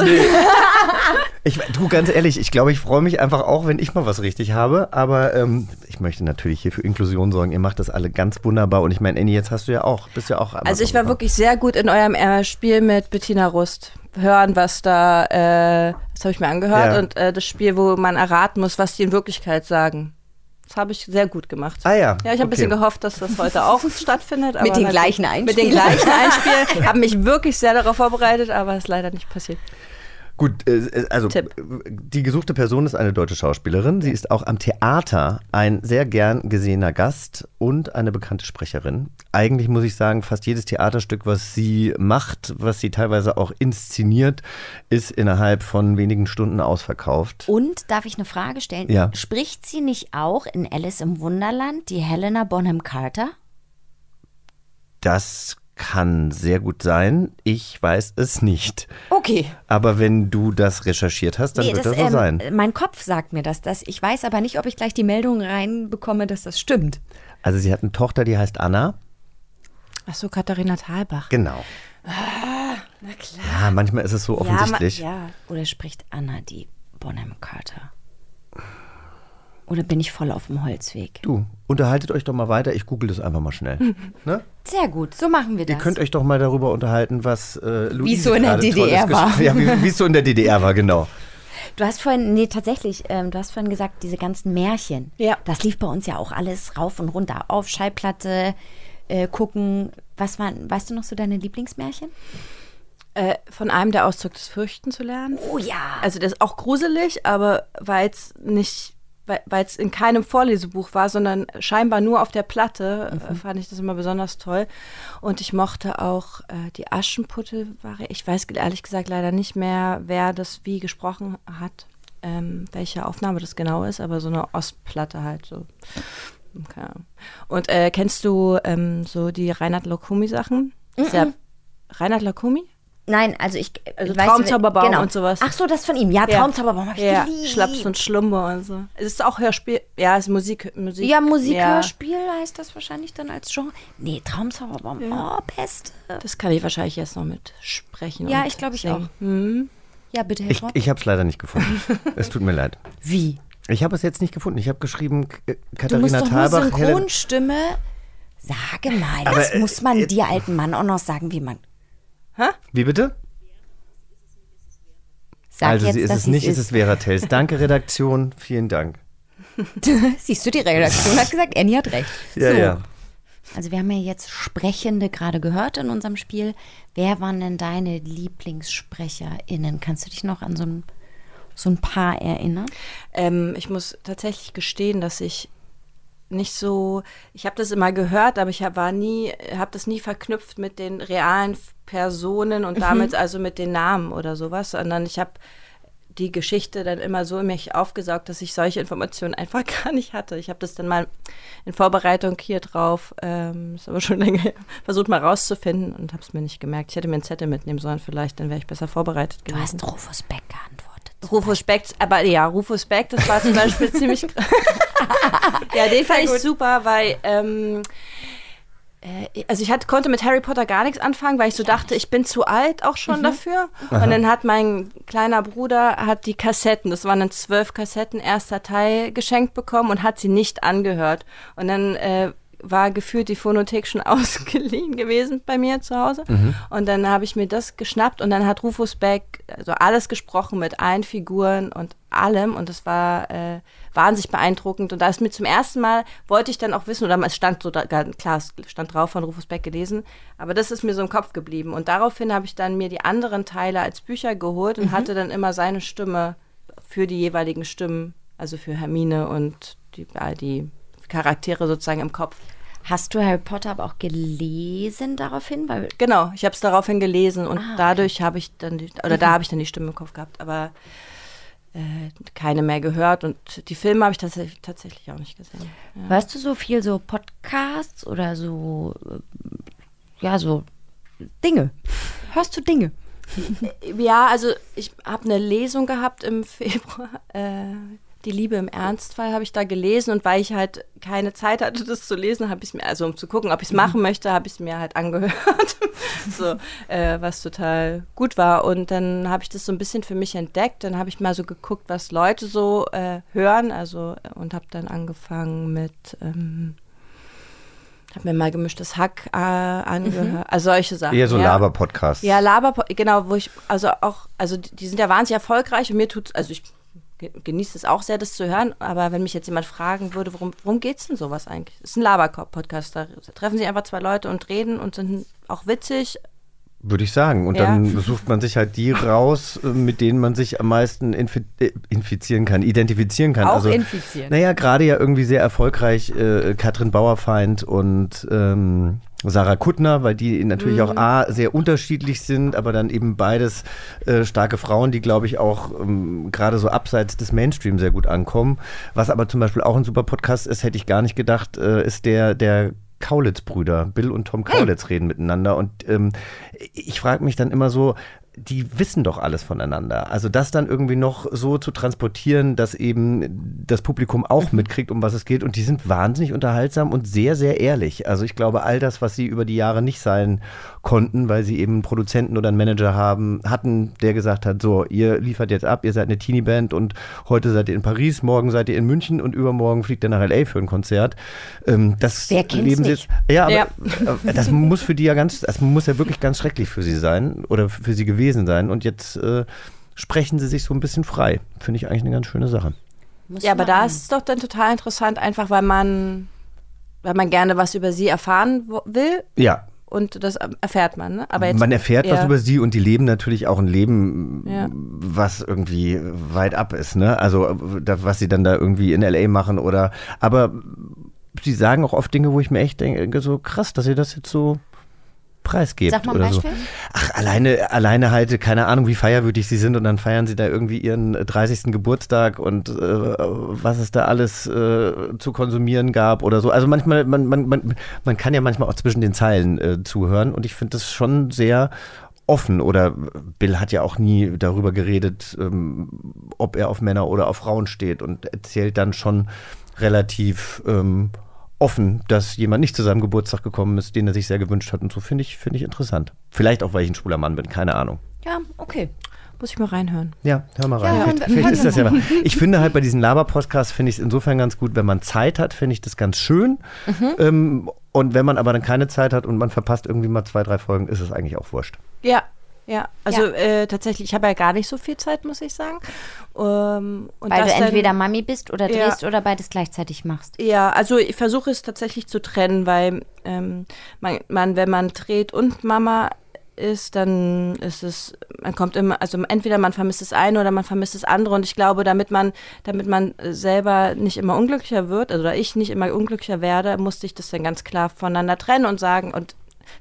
Ich, du, ganz ehrlich, ich glaube, ich freue mich einfach auch, wenn ich mal was richtig habe, aber ähm, ich möchte natürlich hier für Inklusion sorgen. Ihr macht das alle ganz wunderbar und ich meine, Annie, jetzt hast du ja auch, bist ja auch Also ich war wirklich sehr gut in eurem äh, Spiel mit Bettina Rust. Hören, was da, äh, das habe ich mir angehört Ja. und äh, das Spiel, wo man erraten muss, was die in Wirklichkeit sagen. Das habe ich sehr gut gemacht. Ah ja, Ja, ich habe ein okay. bisschen gehofft, dass das heute auch stattfindet. aber Mit den gleichen Mit den Einspielern. gleichen Einspielen. habe mich wirklich sehr darauf vorbereitet, aber es ist leider nicht passiert. Gut, äh, also Tipp. die gesuchte Person ist eine deutsche Schauspielerin. Sie ist auch am Theater ein sehr gern gesehener Gast und eine bekannte Sprecherin. Eigentlich muss ich sagen, fast jedes Theaterstück, was sie macht, was sie teilweise auch inszeniert, ist innerhalb von wenigen Stunden ausverkauft. Und darf ich eine Frage stellen? Ja. Spricht sie nicht auch in Alice im Wunderland die Helena Bonham Carter? Das kann sehr gut sein. Ich weiß es nicht. Okay. Aber wenn du das recherchiert hast, dann Nee, wird das, so ähm, sein. Mein Kopf sagt mir das, das. Ich weiß aber nicht, ob ich gleich die Meldung reinbekomme, dass das stimmt. Also sie hat eine Tochter, die heißt Anna. Ach so, Katharina Thalbach. Genau. Ah, na klar. Ja, manchmal ist es so offensichtlich. Ja, ja. Oder spricht Anna die Bonham Carter? Oder bin ich voll auf dem Holzweg? Du, unterhaltet euch doch mal weiter. Ich google das einfach mal schnell. ne? Sehr gut, so machen wir das. Ihr könnt euch doch mal darüber unterhalten, was äh, Luise Wie es so in der DDR war. Ja, wie wie es so in der DDR war, genau. Du hast vorhin, nee, tatsächlich, ähm, du hast vorhin gesagt, diese ganzen Märchen. Ja. Das lief bei uns ja auch alles rauf und runter. Auf Schallplatte, äh, gucken. Was waren, weißt du noch so deine Lieblingsmärchen? Äh, von einem der Ausdruck des Fürchten zu lernen. Oh ja. Also das ist auch gruselig, aber weil es nicht, weil es in keinem Vorlesebuch war, sondern scheinbar nur auf der Platte, äh, fand ich das immer besonders toll. Und ich mochte auch äh, die Aschenputte. Ich weiß ehrlich gesagt leider nicht mehr, wer das wie gesprochen hat, ähm, welche Aufnahme das genau ist, aber so eine Ostplatte halt so. Ahnung. Und äh, kennst du ähm, so die Reinhard Lokumi Sachen? Ist ja Reinhard Lokumi? Nein, also ich. Also weißt du, Traumzauberbaum genau. und sowas. Ach so, das von ihm. Ja, Traumzauberbaum habe ich ja, geliebt. Schlaps und Schlummer und so. Es ist auch Hörspiel. Ja, es ist Musik. Musik Ja, Musik, ja. Heißt das wahrscheinlich dann als Genre. Nee, Traumzauberbaum. Ja. Oh, Beste. Das kann ich wahrscheinlich jetzt noch mit sprechen. Ja, und ich glaube, ich singen. auch. Mhm. Ja, bitte, Herr Ich, ich habe es leider nicht gefunden. es tut mir leid. Wie? Ich habe es jetzt nicht gefunden. Ich habe geschrieben, musst Katharina doch nur Thalbach. Synchronstimme. Sage mal, das äh, muss man dir alten Mann auch noch sagen, wie man. Wie bitte? Sag also jetzt, sie ist dass es nicht, ist es Vera Tells. Danke, Redaktion. Vielen Dank. Siehst du, die Redaktion hat gesagt, Annie hat recht. Ja, so. ja. Also wir haben ja jetzt Sprechende gerade gehört in unserem Spiel. Wer waren denn deine LieblingssprecherInnen? Kannst du dich noch an so ein, so ein paar erinnern? Ähm, ich muss tatsächlich gestehen, dass ich nicht so, ich habe das immer gehört, aber ich hab, war nie, habe das nie verknüpft mit den realen Personen und Mhm. damit also mit den Namen oder sowas, sondern ich habe die Geschichte dann immer so in mich aufgesaugt, dass ich solche Informationen einfach gar nicht hatte. Ich habe das dann mal in Vorbereitung hier drauf, ähm, ist aber schon länger, her, versucht mal rauszufinden und habe es mir nicht gemerkt. Ich hätte mir einen Zettel mitnehmen sollen vielleicht, dann wäre ich besser vorbereitet Du gewesen. hast Rufus Beck geantwortet. Rufus Beck, aber ja, Rufus Beck, das war zum Beispiel ziemlich. ja, den fand ich super, weil. Ähm, äh, also ich hatte, konnte mit Harry Potter gar nichts anfangen, weil ich so dachte, ich bin zu alt auch schon Mhm. dafür. Aha. Und dann hat mein kleiner Bruder hat die Kassetten, das waren dann zwölf Kassetten, erster Teil geschenkt bekommen und hat sie nicht angehört. Und dann äh, war gefühlt die Phonothek schon ausgeliehen gewesen bei mir zu Hause. Mhm. Und dann habe ich mir das geschnappt und dann hat Rufus Beck also alles gesprochen mit allen Figuren und allem und das war äh, wahnsinnig beeindruckend und da ist mir zum ersten Mal, wollte ich dann auch wissen, oder es stand so, da, klar, es stand drauf von Rufus Beck gelesen, aber das ist mir so im Kopf geblieben und daraufhin habe ich dann mir die anderen Teile als Bücher geholt und Mhm. hatte dann immer seine Stimme für die jeweiligen Stimmen, also für Hermine und die, all die Charaktere sozusagen im Kopf. Hast du Harry Potter aber auch gelesen daraufhin? Weil Genau, ich habe es daraufhin gelesen und Ah, okay. dadurch habe ich dann, die, oder da Mhm. habe ich dann die Stimme im Kopf gehabt, aber äh, keine mehr gehört und die Filme habe ich tatsächlich, tatsächlich auch nicht gesehen. Ja. Hörst du so viel so Podcasts oder so, äh, ja, so Dinge? Hörst du Dinge? Ja, also ich habe eine Lesung gehabt im Februar. Äh, die Liebe im Ernstfall habe ich da gelesen und weil ich halt keine Zeit hatte, das zu lesen, habe ich es mir, also um zu gucken, ob ich es machen möchte, habe ich es mir halt angehört. so, äh, was total gut war. Und dann habe ich das so ein bisschen für mich entdeckt. Dann habe ich mal so geguckt, was Leute so äh, hören. Also äh, und habe dann angefangen mit ähm, habe mir mal gemischtes Hack äh, angehört. Mhm. Also solche Sachen. Eher so ja. Laber-Podcasts. Ja, Laber, genau, wo ich, also auch, also die sind ja wahnsinnig erfolgreich und mir tut also ich genieße es auch sehr, das zu hören, aber wenn mich jetzt jemand fragen würde, worum, worum geht es denn sowas eigentlich? Es ist ein Laber-Podcast, da treffen sich einfach zwei Leute und reden und sind auch witzig, Würde ich sagen. Und Ja. dann sucht man sich halt die raus, äh, mit denen man sich am meisten infi äh, infizieren kann, identifizieren kann. Auch also, infizieren. Naja, gerade ja irgendwie sehr erfolgreich äh, Katrin Bauerfeind und ähm, Sarah Kuttner, weil die natürlich Mhm. auch A, sehr unterschiedlich sind, aber dann eben beides äh, starke Frauen, die, glaube ich, auch ähm, gerade so abseits des Mainstream sehr gut ankommen. Was aber zum Beispiel auch ein super Podcast ist, hätte ich gar nicht gedacht, äh, ist der, der Kaulitz-Brüder. Bill und Tom Kaulitz reden miteinander. Und ähm, ich frage mich dann immer so, die wissen doch alles voneinander. Also das dann irgendwie noch so zu transportieren, dass eben das Publikum auch mitkriegt, um was es geht. Und die sind wahnsinnig unterhaltsam und sehr, sehr ehrlich. Also ich glaube, all das, was sie über die Jahre nicht sein konnten, weil sie eben einen Produzenten oder einen Manager haben, hatten, der gesagt hat, so, ihr liefert jetzt ab, ihr seid eine Teenie-Band und heute seid ihr in Paris, morgen seid ihr in München und übermorgen fliegt ihr nach L.A. für ein Konzert. Ähm, das Wer kennt's leben sie nicht? jetzt. Ja, aber Ja. äh, das muss für die ja ganz, das muss ja wirklich ganz schrecklich für sie sein oder für sie gewesen sein. Und jetzt äh, sprechen sie sich so ein bisschen frei. Finde ich eigentlich eine ganz schöne Sache. ja, aber da ist es doch dann total interessant, einfach weil man, weil man gerne was über sie erfahren will Ja. Und das erfährt man. Ne? Aber jetzt, Man erfährt was ja. über sie und die leben natürlich auch ein Leben, Ja. was irgendwie weit ab ist, ne? Also äh, da, was sie dann da irgendwie in LA machen oder aber sie sagen auch oft Dinge, wo ich mir echt denke, so krass, dass ihr das jetzt so preisgebt Sag mal ein oder so. Beispiel. Ach, alleine, alleine halt, keine Ahnung, wie feierwürdig sie sind und dann feiern sie da irgendwie ihren äh, 30. Geburtstag und äh, was es da alles äh, zu konsumieren gab oder so. Also manchmal, man, man, man, man kann ja manchmal auch zwischen den Zeilen äh, zuhören und ich finde das schon sehr offen oder Bill hat ja auch nie darüber geredet, ähm, ob er auf Männer oder auf Frauen steht und erzählt dann schon relativ ähm, offen, dass jemand nicht zu seinem Geburtstag gekommen ist, den er sich sehr gewünscht hat und so finde ich, finde ich interessant. Vielleicht auch, weil ich ein schwuler Mann bin, keine Ahnung. Ja, okay. Muss ich mal reinhören. Ja, hör mal rein. Ja, vielleicht, hören vielleicht hören ist das ja. Ich finde halt bei diesen Laber-Podcasts finde ich es insofern ganz gut, wenn man Zeit hat, finde ich das ganz schön. Mhm. Ähm, und wenn man aber dann keine Zeit hat und man verpasst irgendwie mal zwei, drei Folgen, ist es eigentlich auch wurscht. Ja, ja. Also Ja. Äh, tatsächlich, ich habe ja gar nicht so viel Zeit, muss ich sagen. Ähm, Weil du das dann- entweder Mami bist oder Ja. drehst oder beides gleichzeitig machst. Ja, also ich versuche es tatsächlich zu trennen, weil ähm, man, man, wenn man dreht und Mama ist, dann ist es, man kommt immer, also entweder man vermisst das eine oder man vermisst das andere. Und ich glaube, damit man, damit man selber nicht immer unglücklicher wird, also oder ich nicht immer unglücklicher werde, musste ich das dann ganz klar voneinander trennen und sagen, und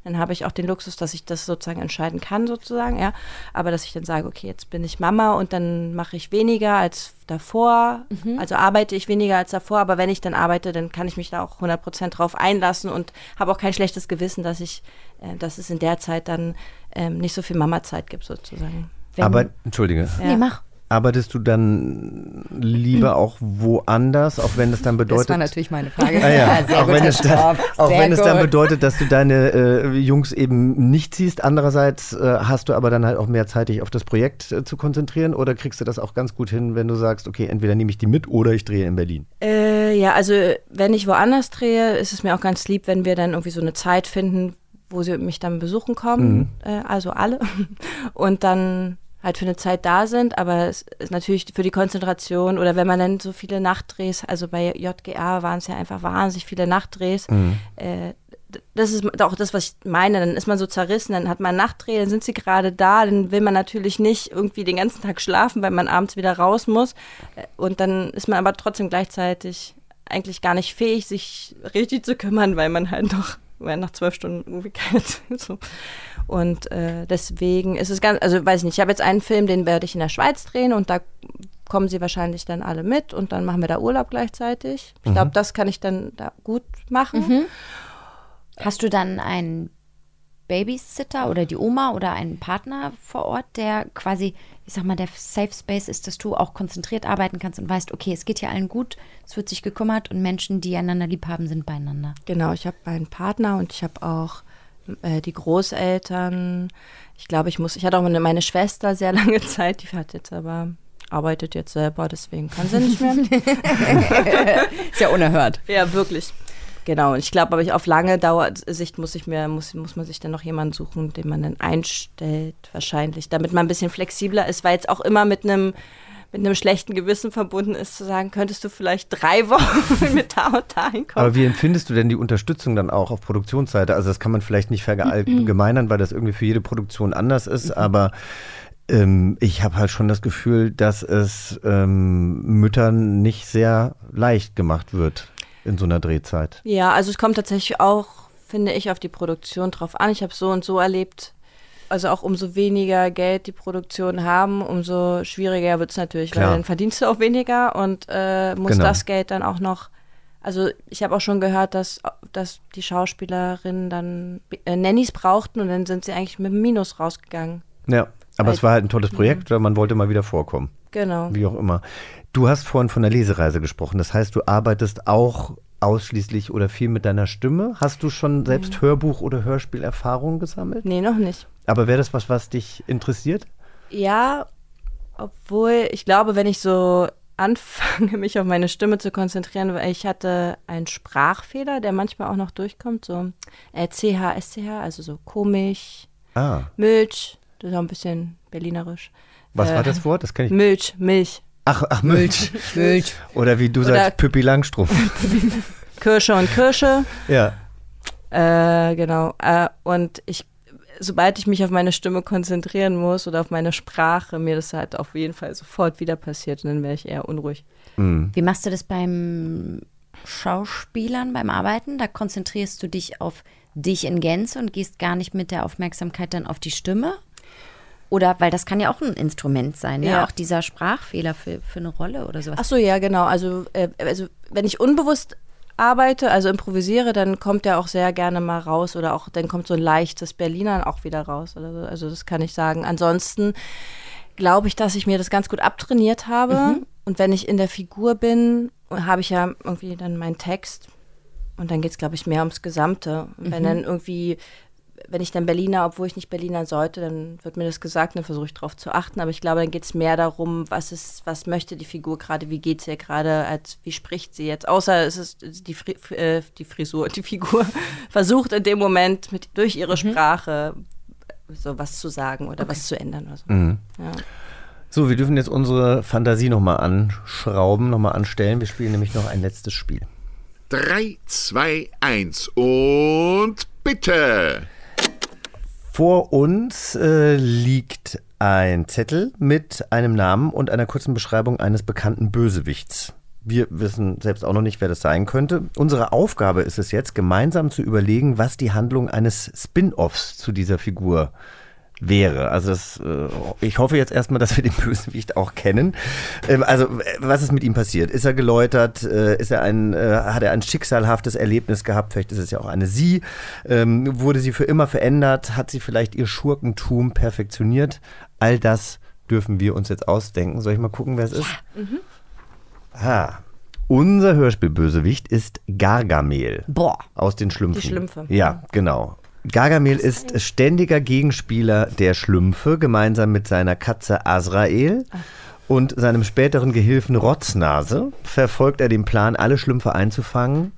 dann habe ich auch den Luxus, dass ich das sozusagen entscheiden kann, sozusagen, ja. Aber dass ich dann sage, okay, jetzt bin ich Mama und dann mache ich weniger als davor, also arbeite ich weniger als davor, aber wenn ich dann arbeite, dann kann ich mich da auch 100% drauf einlassen und habe auch kein schlechtes Gewissen, dass ich, äh, dass es in der Zeit dann ähm, nicht so viel Mama-Zeit gibt, sozusagen. Wenn- aber, entschuldige. Ja. Nee, mach. Arbeitest du dann lieber auch woanders, auch wenn es dann bedeutet. Das war natürlich meine Frage. Ah, ja. Ja, auch wenn, es dann, auch wenn es dann bedeutet, dass du deine äh, Jungs eben nicht siehst. Andererseits äh, hast du aber dann halt auch mehr Zeit, dich auf das Projekt äh, zu konzentrieren. Oder kriegst du das auch ganz gut hin, wenn du sagst, okay, entweder nehme ich die mit oder ich drehe in Berlin? Äh, ja, also wenn ich woanders drehe, ist es mir auch ganz lieb, wenn wir dann irgendwie so eine Zeit finden, wo sie mich dann besuchen kommen, äh, also alle, und dann halt für eine Zeit da sind, aber es ist natürlich für die Konzentration oder wenn man dann so viele Nachtdrehs, also bei JGA waren es ja einfach wahnsinnig viele Nachtdrehs, Mhm. äh, das ist auch das, was ich meine. Dann ist man so zerrissen, dann hat man Nachtdreh, dann sind sie gerade da, dann will man natürlich nicht irgendwie den ganzen Tag schlafen, weil man abends wieder raus muss. Äh, Und dann ist man aber trotzdem gleichzeitig eigentlich gar nicht fähig, sich richtig zu kümmern, weil man halt noch, weil nach zwölf Stunden irgendwie keine so. Und äh, deswegen ist es ganz, also weiß ich nicht, ich habe jetzt einen Film, den werde ich in der Schweiz drehen und da kommen sie wahrscheinlich dann alle mit und dann machen wir da Urlaub gleichzeitig. Ich Mhm. glaube, das kann ich dann da gut machen. Hast du dann einen Babysitter oder die Oma oder einen Partner vor Ort, der quasi, ich sag mal, der Safe Space ist, dass du auch konzentriert arbeiten kannst und weißt, okay, es geht hier allen gut, es wird sich gekümmert und Menschen, die einander lieb haben, sind beieinander. Genau, ich habe einen Partner und ich habe auch äh, die Großeltern. Ich glaube, ich muss, ich hatte auch meine, meine Schwester sehr lange Zeit, die hat jetzt aber, arbeitet jetzt selber, deswegen kann sie nicht mehr. Ist ja unerhört. Ja, wirklich. Genau, und ich glaube, aber ich auf lange Dauersicht muss ich mir, muss, muss man sich dann noch jemanden suchen, den man dann einstellt, wahrscheinlich, damit man ein bisschen flexibler ist, weil jetzt auch immer mit einem mit einem schlechten Gewissen verbunden ist, zu sagen, könntest du vielleicht drei Wochen mit da und da hinkommen. Aber wie empfindest du denn die Unterstützung dann auch auf Produktionsseite? Also das kann man vielleicht nicht verallgemeinern, weil das irgendwie für jede Produktion anders ist, aber ähm, ich habe halt schon das Gefühl, dass es ähm, Müttern nicht sehr leicht gemacht wird in so einer Drehzeit. Ja, also es kommt tatsächlich auch, finde ich, auf die Produktion drauf an. Ich habe so und so erlebt, also auch umso weniger Geld die Produktionen haben, umso schwieriger wird es natürlich, Klar. weil dann verdienst du auch weniger und äh, musst Genau. das Geld dann auch noch. Also ich habe auch schon gehört, dass, dass die Schauspielerinnen dann äh, Nannies brauchten und dann sind sie eigentlich mit einem Minus rausgegangen. Ja, aber Weil- es war halt ein tolles Projekt, weil man wollte mal wieder vorkommen. Genau. Wie auch immer. Du hast vorhin von der Lesereise gesprochen. Das heißt, du arbeitest auch ausschließlich oder viel mit deiner Stimme. Hast du schon selbst Mhm. Hörbuch- oder Hörspielerfahrungen gesammelt? Nee, noch nicht. Aber wäre das was, was dich interessiert? Ja, obwohl ich glaube, wenn ich so anfange, mich auf meine Stimme zu konzentrieren, weil ich hatte einen Sprachfehler, der manchmal auch noch durchkommt, so äh, CH, SCH, also so komisch, Ah. Milch, das ist auch ein bisschen berlinerisch. Was Äh, war das Wort? Das kenne ich. Milch, Milch. Ach, ach Milch. Milch. Oder wie du Oder- sagst, Pippi Langstrumpf. Kirsche und Kirsche. ja. Äh, genau. Äh, und ich, sobald ich mich auf meine Stimme konzentrieren muss oder auf meine Sprache, mir das halt auf jeden Fall sofort wieder passiert und dann wäre ich eher unruhig. Wie machst du das beim Schauspielern, beim Arbeiten? Da konzentrierst du dich auf dich in Gänze und gehst gar nicht mit der Aufmerksamkeit dann auf die Stimme? Oder, weil das kann ja auch ein Instrument sein, ja. Ja. Auch dieser Sprachfehler für, für eine Rolle oder sowas. Ach so, ja, genau. Also, äh, also wenn ich unbewusst arbeite, also improvisiere, dann kommt der auch sehr gerne mal raus oder auch dann kommt so ein leichtes Berliner auch wieder raus. Oder so. Also das kann ich sagen. Ansonsten glaube ich, dass ich mir das ganz gut abtrainiert habe. Mhm. Und wenn ich in der Figur bin, habe ich ja irgendwie dann meinen Text. Und dann geht es, glaube ich, mehr ums Gesamte. Und wenn Mhm. dann irgendwie, wenn ich dann Berliner, obwohl ich nicht Berliner sollte, dann wird mir das gesagt, dann versuche ich darauf zu achten. Aber ich glaube, dann geht es mehr darum, was ist, was möchte die Figur gerade, wie geht es ihr gerade, als wie spricht sie jetzt. Außer es ist die, Fri äh, die Frisur, die Figur versucht in dem Moment mit, durch ihre Sprache so was zu sagen oder was zu ändern oder so. Mhm. Ja. So, wir dürfen jetzt unsere Fantasie nochmal anschrauben, nochmal anstellen. Wir spielen nämlich noch ein letztes Spiel. 3, 2, 1 und bitte. Vor uns äh, liegt ein Zettel mit einem Namen und einer kurzen Beschreibung eines bekannten Bösewichts. Wir wissen selbst auch noch nicht, wer das sein könnte. Unsere Aufgabe ist es jetzt, gemeinsam zu überlegen, was die Handlung eines Spin-offs zu dieser Figur wäre. Also das, äh, ich hoffe jetzt erstmal, dass wir den Bösewicht auch kennen. Ähm, also was ist mit ihm passiert? Ist er geläutert? Äh, ist er ein, äh, hat er ein schicksalhaftes Erlebnis gehabt? Vielleicht ist es ja auch eine Sie. Ähm, wurde sie für immer verändert? Hat sie vielleicht ihr Schurkentum perfektioniert? All das dürfen wir uns jetzt ausdenken. Soll ich mal gucken, wer es ist? Mhm. Ah. Unser Hörspielbösewicht ist Gargamel. Boah. Aus den Schlümpfen. Die Schlümpfe. Ja, genau. Gargamel ist ständiger Gegenspieler der Schlümpfe, gemeinsam mit seiner Katze Azrael. Und seinem späteren Gehilfen Rotznase verfolgt er den Plan, alle Schlümpfe einzufangen.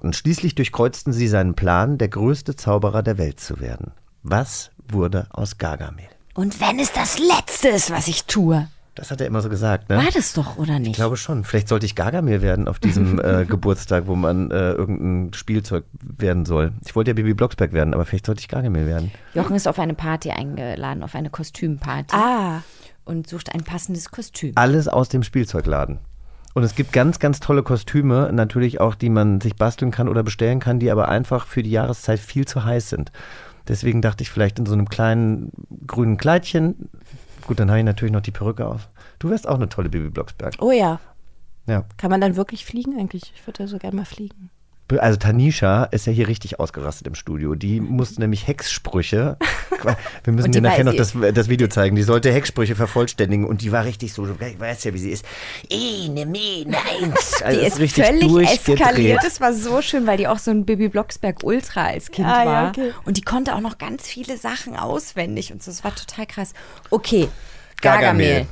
Und schließlich durchkreuzten sie seinen Plan, der größte Zauberer der Welt zu werden. Was wurde aus Gargamel? Und wenn es das Letzte ist, was ich tue. Das hat er immer so gesagt, ne? War das doch, oder nicht? Ich glaube schon. Vielleicht sollte ich Gargamel werden auf diesem äh, Geburtstag, wo man äh, irgendein Spielzeug werden soll. Ich wollte ja Bibi Blocksberg werden, aber vielleicht sollte ich Gargamel werden. Jochen ist auf eine Party eingeladen, auf eine Kostümparty. Ah. Und sucht ein passendes Kostüm. Alles aus dem Spielzeugladen. Und es gibt ganz, ganz tolle Kostüme, natürlich auch, die man sich basteln kann oder bestellen kann, die aber einfach für die Jahreszeit viel zu heiß sind. Deswegen dachte ich vielleicht in so einem kleinen grünen Kleidchen. Gut, dann habe ich natürlich noch die Perücke auf. Du wärst auch eine tolle Bibi Blocksberg. Oh ja. Ja. Kann man dann wirklich fliegen eigentlich? Ich würde ja so gerne mal fliegen. Also Tanisha ist ja hier richtig ausgerastet im Studio. Die musste nämlich Hexsprüche. Wir müssen dir nachher noch das, das Video zeigen. Die sollte Hexsprüche vervollständigen und die war richtig so, du weißt ja, wie sie ist. Ene, mene, eins. Also die ist ist richtig völlig eskaliert. Das war so schön, weil die auch so ein Bibi Blocksberg Ultra als Kind Ah, ja, war. okay. Und die konnte auch noch ganz viele Sachen auswendig und so. Das war total krass. Okay, Gargamel. Gargamel.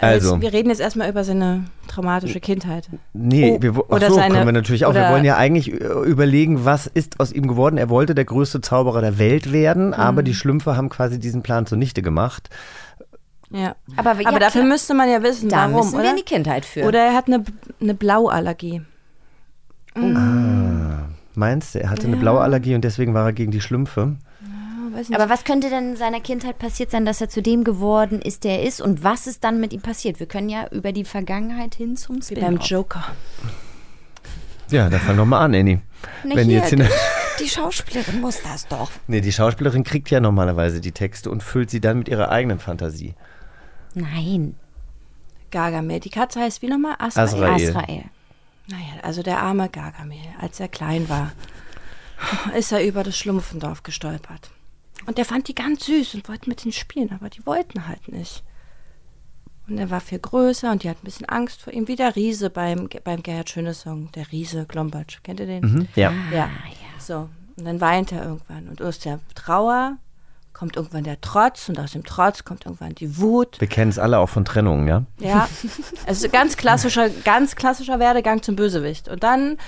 Also, wir reden jetzt erstmal über seine traumatische Kindheit. nee, Oh, wir, oder so, seine- können wir natürlich auch. Wir wollen ja eigentlich äh, überlegen, was ist aus ihm geworden. Er wollte der größte Zauberer der Welt werden, aber Mhm. die Schlümpfe haben quasi diesen Plan zunichte gemacht. Ja. Aber, Aber, ja, dafür klar. müsste man ja wissen, Da warum, müssen wir oder? in die Kindheit führen. Oder er hat eine, eine Blauallergie. Ah, meinst du, er hatte eine Ja. blaue Allergie und deswegen war er gegen die Schlümpfe? Aber was könnte denn in seiner Kindheit passiert sein, dass er zu dem geworden ist, der er ist? Und was ist dann mit ihm passiert? Wir können ja über die Vergangenheit hin zum Wie Spin beim Joker. Ja, dann fang doch mal an, Annie. Na Wenn hier, jetzt der, die Schauspielerin muss das doch. nee, die Schauspielerin kriegt ja normalerweise die Texte und füllt sie dann mit ihrer eigenen Fantasie. Nein. Gargamel. Die Katze heißt wie nochmal? Asrael. Asrael. Asrael. Naja, also der arme Gargamel, als er klein war, ist er über das Schlumpfendorf gestolpert. Und der fand die ganz süß und wollte mit ihnen spielen, aber die wollten halt nicht. Und er war viel größer und die hat ein bisschen Angst vor ihm, wie der Riese beim, beim Gerhard Schöne Song, der Riese Glombatsch. Kennt ihr den? Mhm, ja. ja. So, und dann weint er irgendwann. Und aus der Trauer kommt irgendwann der Trotz und aus dem Trotz kommt irgendwann die Wut. Wir kennen es alle auch von Trennungen, ja? Ja, also ganz klassischer, ganz klassischer Werdegang zum Bösewicht. Und dann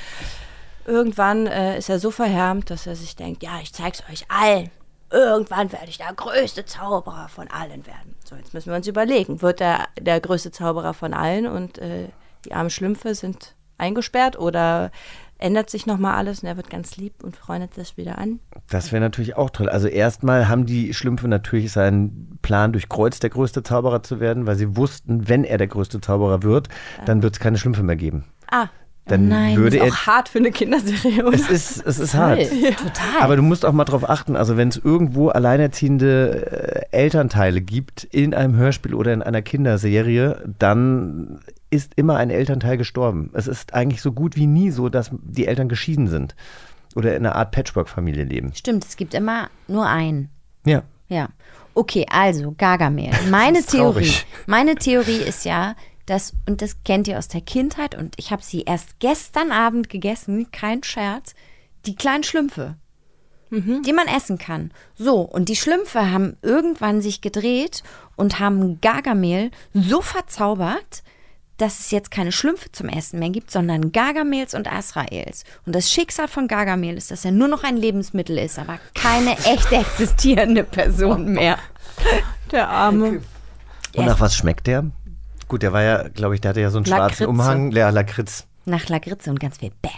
irgendwann äh, ist er so verhärmt, dass er sich denkt, ja, ich zeig's euch allen. Irgendwann werde ich der größte Zauberer von allen werden. So, jetzt müssen wir uns überlegen, wird er der größte Zauberer von allen und äh, die armen Schlümpfe sind eingesperrt oder ändert sich nochmal alles und er wird ganz lieb und freundet sich wieder an? Das wäre natürlich auch toll. Also erstmal haben die Schlümpfe natürlich seinen Plan durchkreuzt, der größte Zauberer zu werden, weil sie wussten, wenn er der größte Zauberer wird, dann wird es keine Schlümpfe mehr geben. Ah, Dann würde ist er auch hart für eine Kinderserie, oder? Es ist, es ist hart. Ja. Total. Aber du musst auch mal drauf achten, also wenn es irgendwo alleinerziehende äh, Elternteile gibt in einem Hörspiel oder in einer Kinderserie, dann ist immer ein Elternteil gestorben. Es ist eigentlich so gut wie nie so, dass die Eltern geschieden sind oder in einer Art Patchwork-Familie leben. Stimmt, es gibt immer nur einen. Ja. Ja. Okay, also Gargamel. Meine Das ist Theorie. Meine Theorie ist ja, dass, und das kennt ihr aus der Kindheit, und ich habe sie erst gestern Abend gegessen, kein Scherz, die kleinen Schlümpfe. Die man essen kann. So, und die Schlümpfe haben irgendwann sich gedreht und haben Gargamel so verzaubert, dass es jetzt keine Schlümpfe zum Essen mehr gibt, sondern Gargamels und Asraels. Und das Schicksal von Gargamel ist, dass er nur noch ein Lebensmittel ist, aber keine echt existierende Person mehr. Der Arme. Und nach was schmeckt der? Gut, der war ja, glaube ich, der hatte ja so einen schwarzen Lakritze. Umhang. Ja, Lakritz. Nach Lakritze und ganz viel Bäh.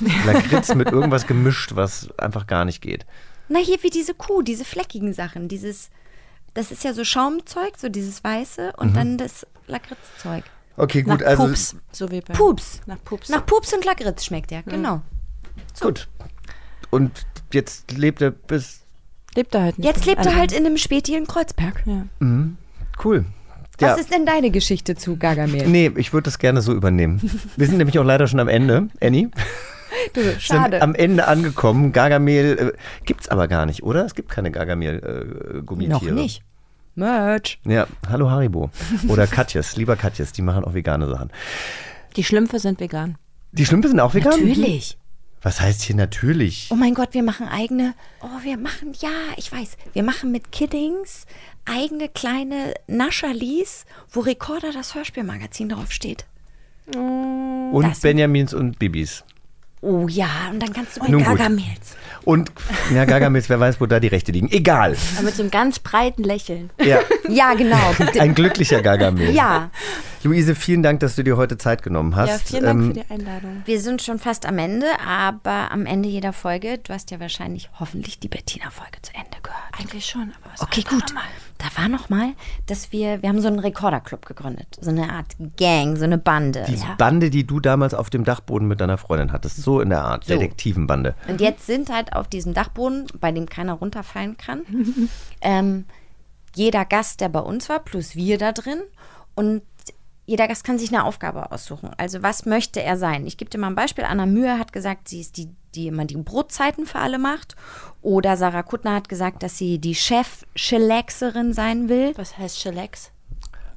Lakritz mit irgendwas gemischt, was einfach gar nicht geht. Na, hier wie diese Kuh, diese fleckigen Sachen, dieses, das ist ja so Schaumzeug, so dieses Weiße und Mhm. dann das Lakritzzeug. Okay, gut, Nach also Pups, so wie bei Pups. Nach Pups. Nach Pups und Lakritz schmeckt der, genau. gut. Und jetzt lebt er bis. Lebt er halt nicht. Jetzt lebt er Also- halt in einem Späti in Kreuzberg. Mhm. Cool. Was Ja. ist denn deine Geschichte zu Gargamel? Nee, ich würde das gerne so übernehmen. Wir sind nämlich auch leider schon am Ende, Annie. Du, Sind schade. am Ende angekommen. Gargamel äh, gibt's aber gar nicht, oder? Es gibt keine Gargamel-Gummitiere. Noch nicht. Merch. Ja, hallo Haribo. Oder Katjes, lieber Katjes, die machen auch vegane Sachen. Die Schlümpfe sind vegan. Die Schlümpfe sind auch vegan? Natürlich. Was heißt hier natürlich? Oh mein Gott, wir machen eigene. Oh, wir machen, ja, ich weiß. Wir machen mit Kiddings eigene kleine Nascherlis, wo Recorder das Hörspielmagazin draufsteht. Und das- Benjamins und Bibis. Oh ja, und dann kannst du gut. Gargamels. Und, ja, Gargamels, wer weiß, wo da die Rechte liegen. Egal. Aber mit so einem ganz breiten Lächeln. Ja, Ja, genau. ein glücklicher Gargamel. Ja, Luise, vielen Dank, dass du dir heute Zeit genommen hast. Ja, vielen Dank Ähm, für die Einladung. wir sind schon fast am Ende, aber am Ende jeder Folge, du hast ja wahrscheinlich hoffentlich die Bettina-Folge zu Ende gehört. Eigentlich schon, aber was Okay, gut. noch mal? Da war noch mal, dass wir, wir haben so einen Rekorderclub gegründet. So eine Art Gang, so eine Bande. Die ja. Bande, die du damals auf dem Dachboden mit deiner Freundin hattest. So in der Art. So. Detektivenbande. Und jetzt sind halt auf diesem Dachboden, bei dem keiner runterfallen kann, ähm, jeder Gast, der bei uns war, plus wir da drin. Und jeder Gast kann sich eine Aufgabe aussuchen. Also was möchte er sein? Ich gebe dir mal ein Beispiel. Anna Mühe hat gesagt, sie ist die, die immer die Brotzeiten für alle macht. Oder Sarah Kuttner hat gesagt, dass sie die Chef-Chillaxerin sein will. Was heißt Chillax?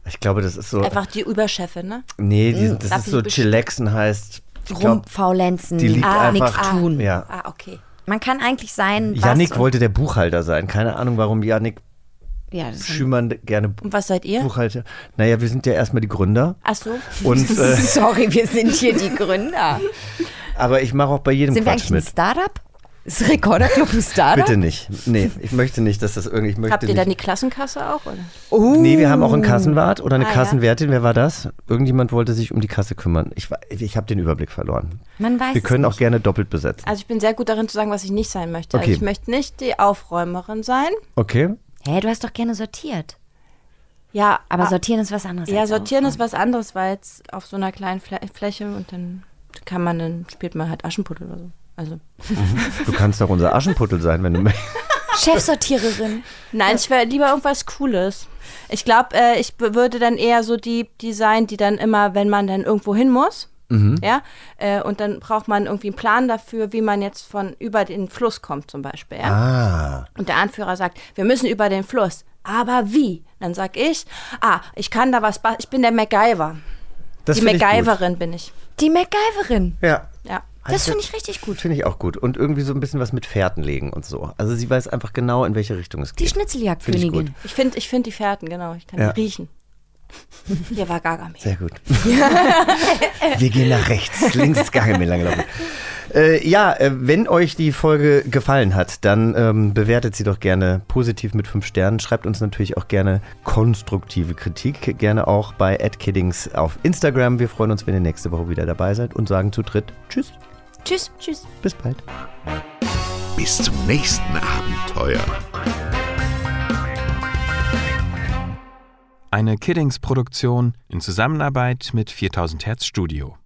Ich glaube, das ist so. Einfach die Überchefin, ne? Nee, die, Mm, das darf ist so Chillaxen heißt. Rumfaulenzen, die liegt ah, nichts einfach- tun. Ja. Ah, okay. Man kann eigentlich sein, Yannick und- wollte der Buchhalter sein. Keine Ahnung, warum Yannick Ja, Schümann gerne Und was seid ihr? Buchhalter. Naja, wir sind ja erstmal die Gründer. Ach so. Und, äh, Sorry, wir sind hier die Gründer. aber ich mache auch bei jedem Sind wir Quatsch ein mit. Startup? Ist Rekorderclub ein Star? Bitte nicht. Nee, ich möchte nicht, dass das irgendwie. Ich möchte Habt ihr nicht. dann die Klassenkasse auch? Oder? Oh. Nee, wir haben auch einen Kassenwart oder eine Ah, ja. Kassenwärtin. Wer war das? Irgendjemand wollte sich um die Kasse kümmern. Ich, ich habe den Überblick verloren. Man weiß wir können auch nicht. gerne doppelt besetzen. Also ich bin sehr gut darin zu sagen, was ich nicht sein möchte. Okay. Also ich möchte nicht die Aufräumerin sein. Okay. Hä, du hast doch gerne sortiert. Ja, Aber ah, sortieren ist was anderes. Ja, sortieren aufräumen. ist was anderes, weil jetzt auf so einer kleinen Flä Fläche und dann kann man, dann spielt man halt Aschenputtel oder so. Also. Du kannst doch unser Aschenputtel sein, wenn du möchtest. Chefsortiererin. Nein, ich wäre lieber irgendwas Cooles. Ich glaube, äh, ich würde dann eher so die, die sein, die dann immer, wenn man dann irgendwo hin muss, Mhm. ja, äh, und dann braucht man irgendwie einen Plan dafür, wie man jetzt von über den Fluss kommt zum Beispiel, ja. Ah. Und der Anführer sagt, wir müssen über den Fluss. Aber wie? Dann sag ich, ah, ich kann da was, ich bin der MacGyver. Das die find ich. MacGyverin bin ich. Die MacGyverin. Ja. Ja. Das finde ich richtig gut. Finde ich auch gut. Und irgendwie so ein bisschen was mit Fährten legen und so. Also sie weiß einfach genau, in welche Richtung es Die geht. Finde ich Schnitzeljagdkönigin. gut. Ich finde ich find die Fährten, genau. Ich kann Ja. die riechen. Hier war Gargamel. Sehr gut. Wir gehen nach rechts. Links ist gar nicht mehr lang gelaufen. Äh, ja, äh, wenn euch die Folge gefallen hat, dann ähm, bewertet sie doch gerne positiv mit fünf Sternen. Schreibt uns natürlich auch gerne konstruktive Kritik. Gerne auch bei @kiddings auf Instagram. Wir freuen uns, wenn ihr nächste Woche wieder dabei seid und sagen zu dritt Tschüss. Tschüss. Tschüss. Bis bald. Bis zum nächsten Abenteuer. Eine Kiddings-Produktion in Zusammenarbeit mit 4000 Hertz Studio.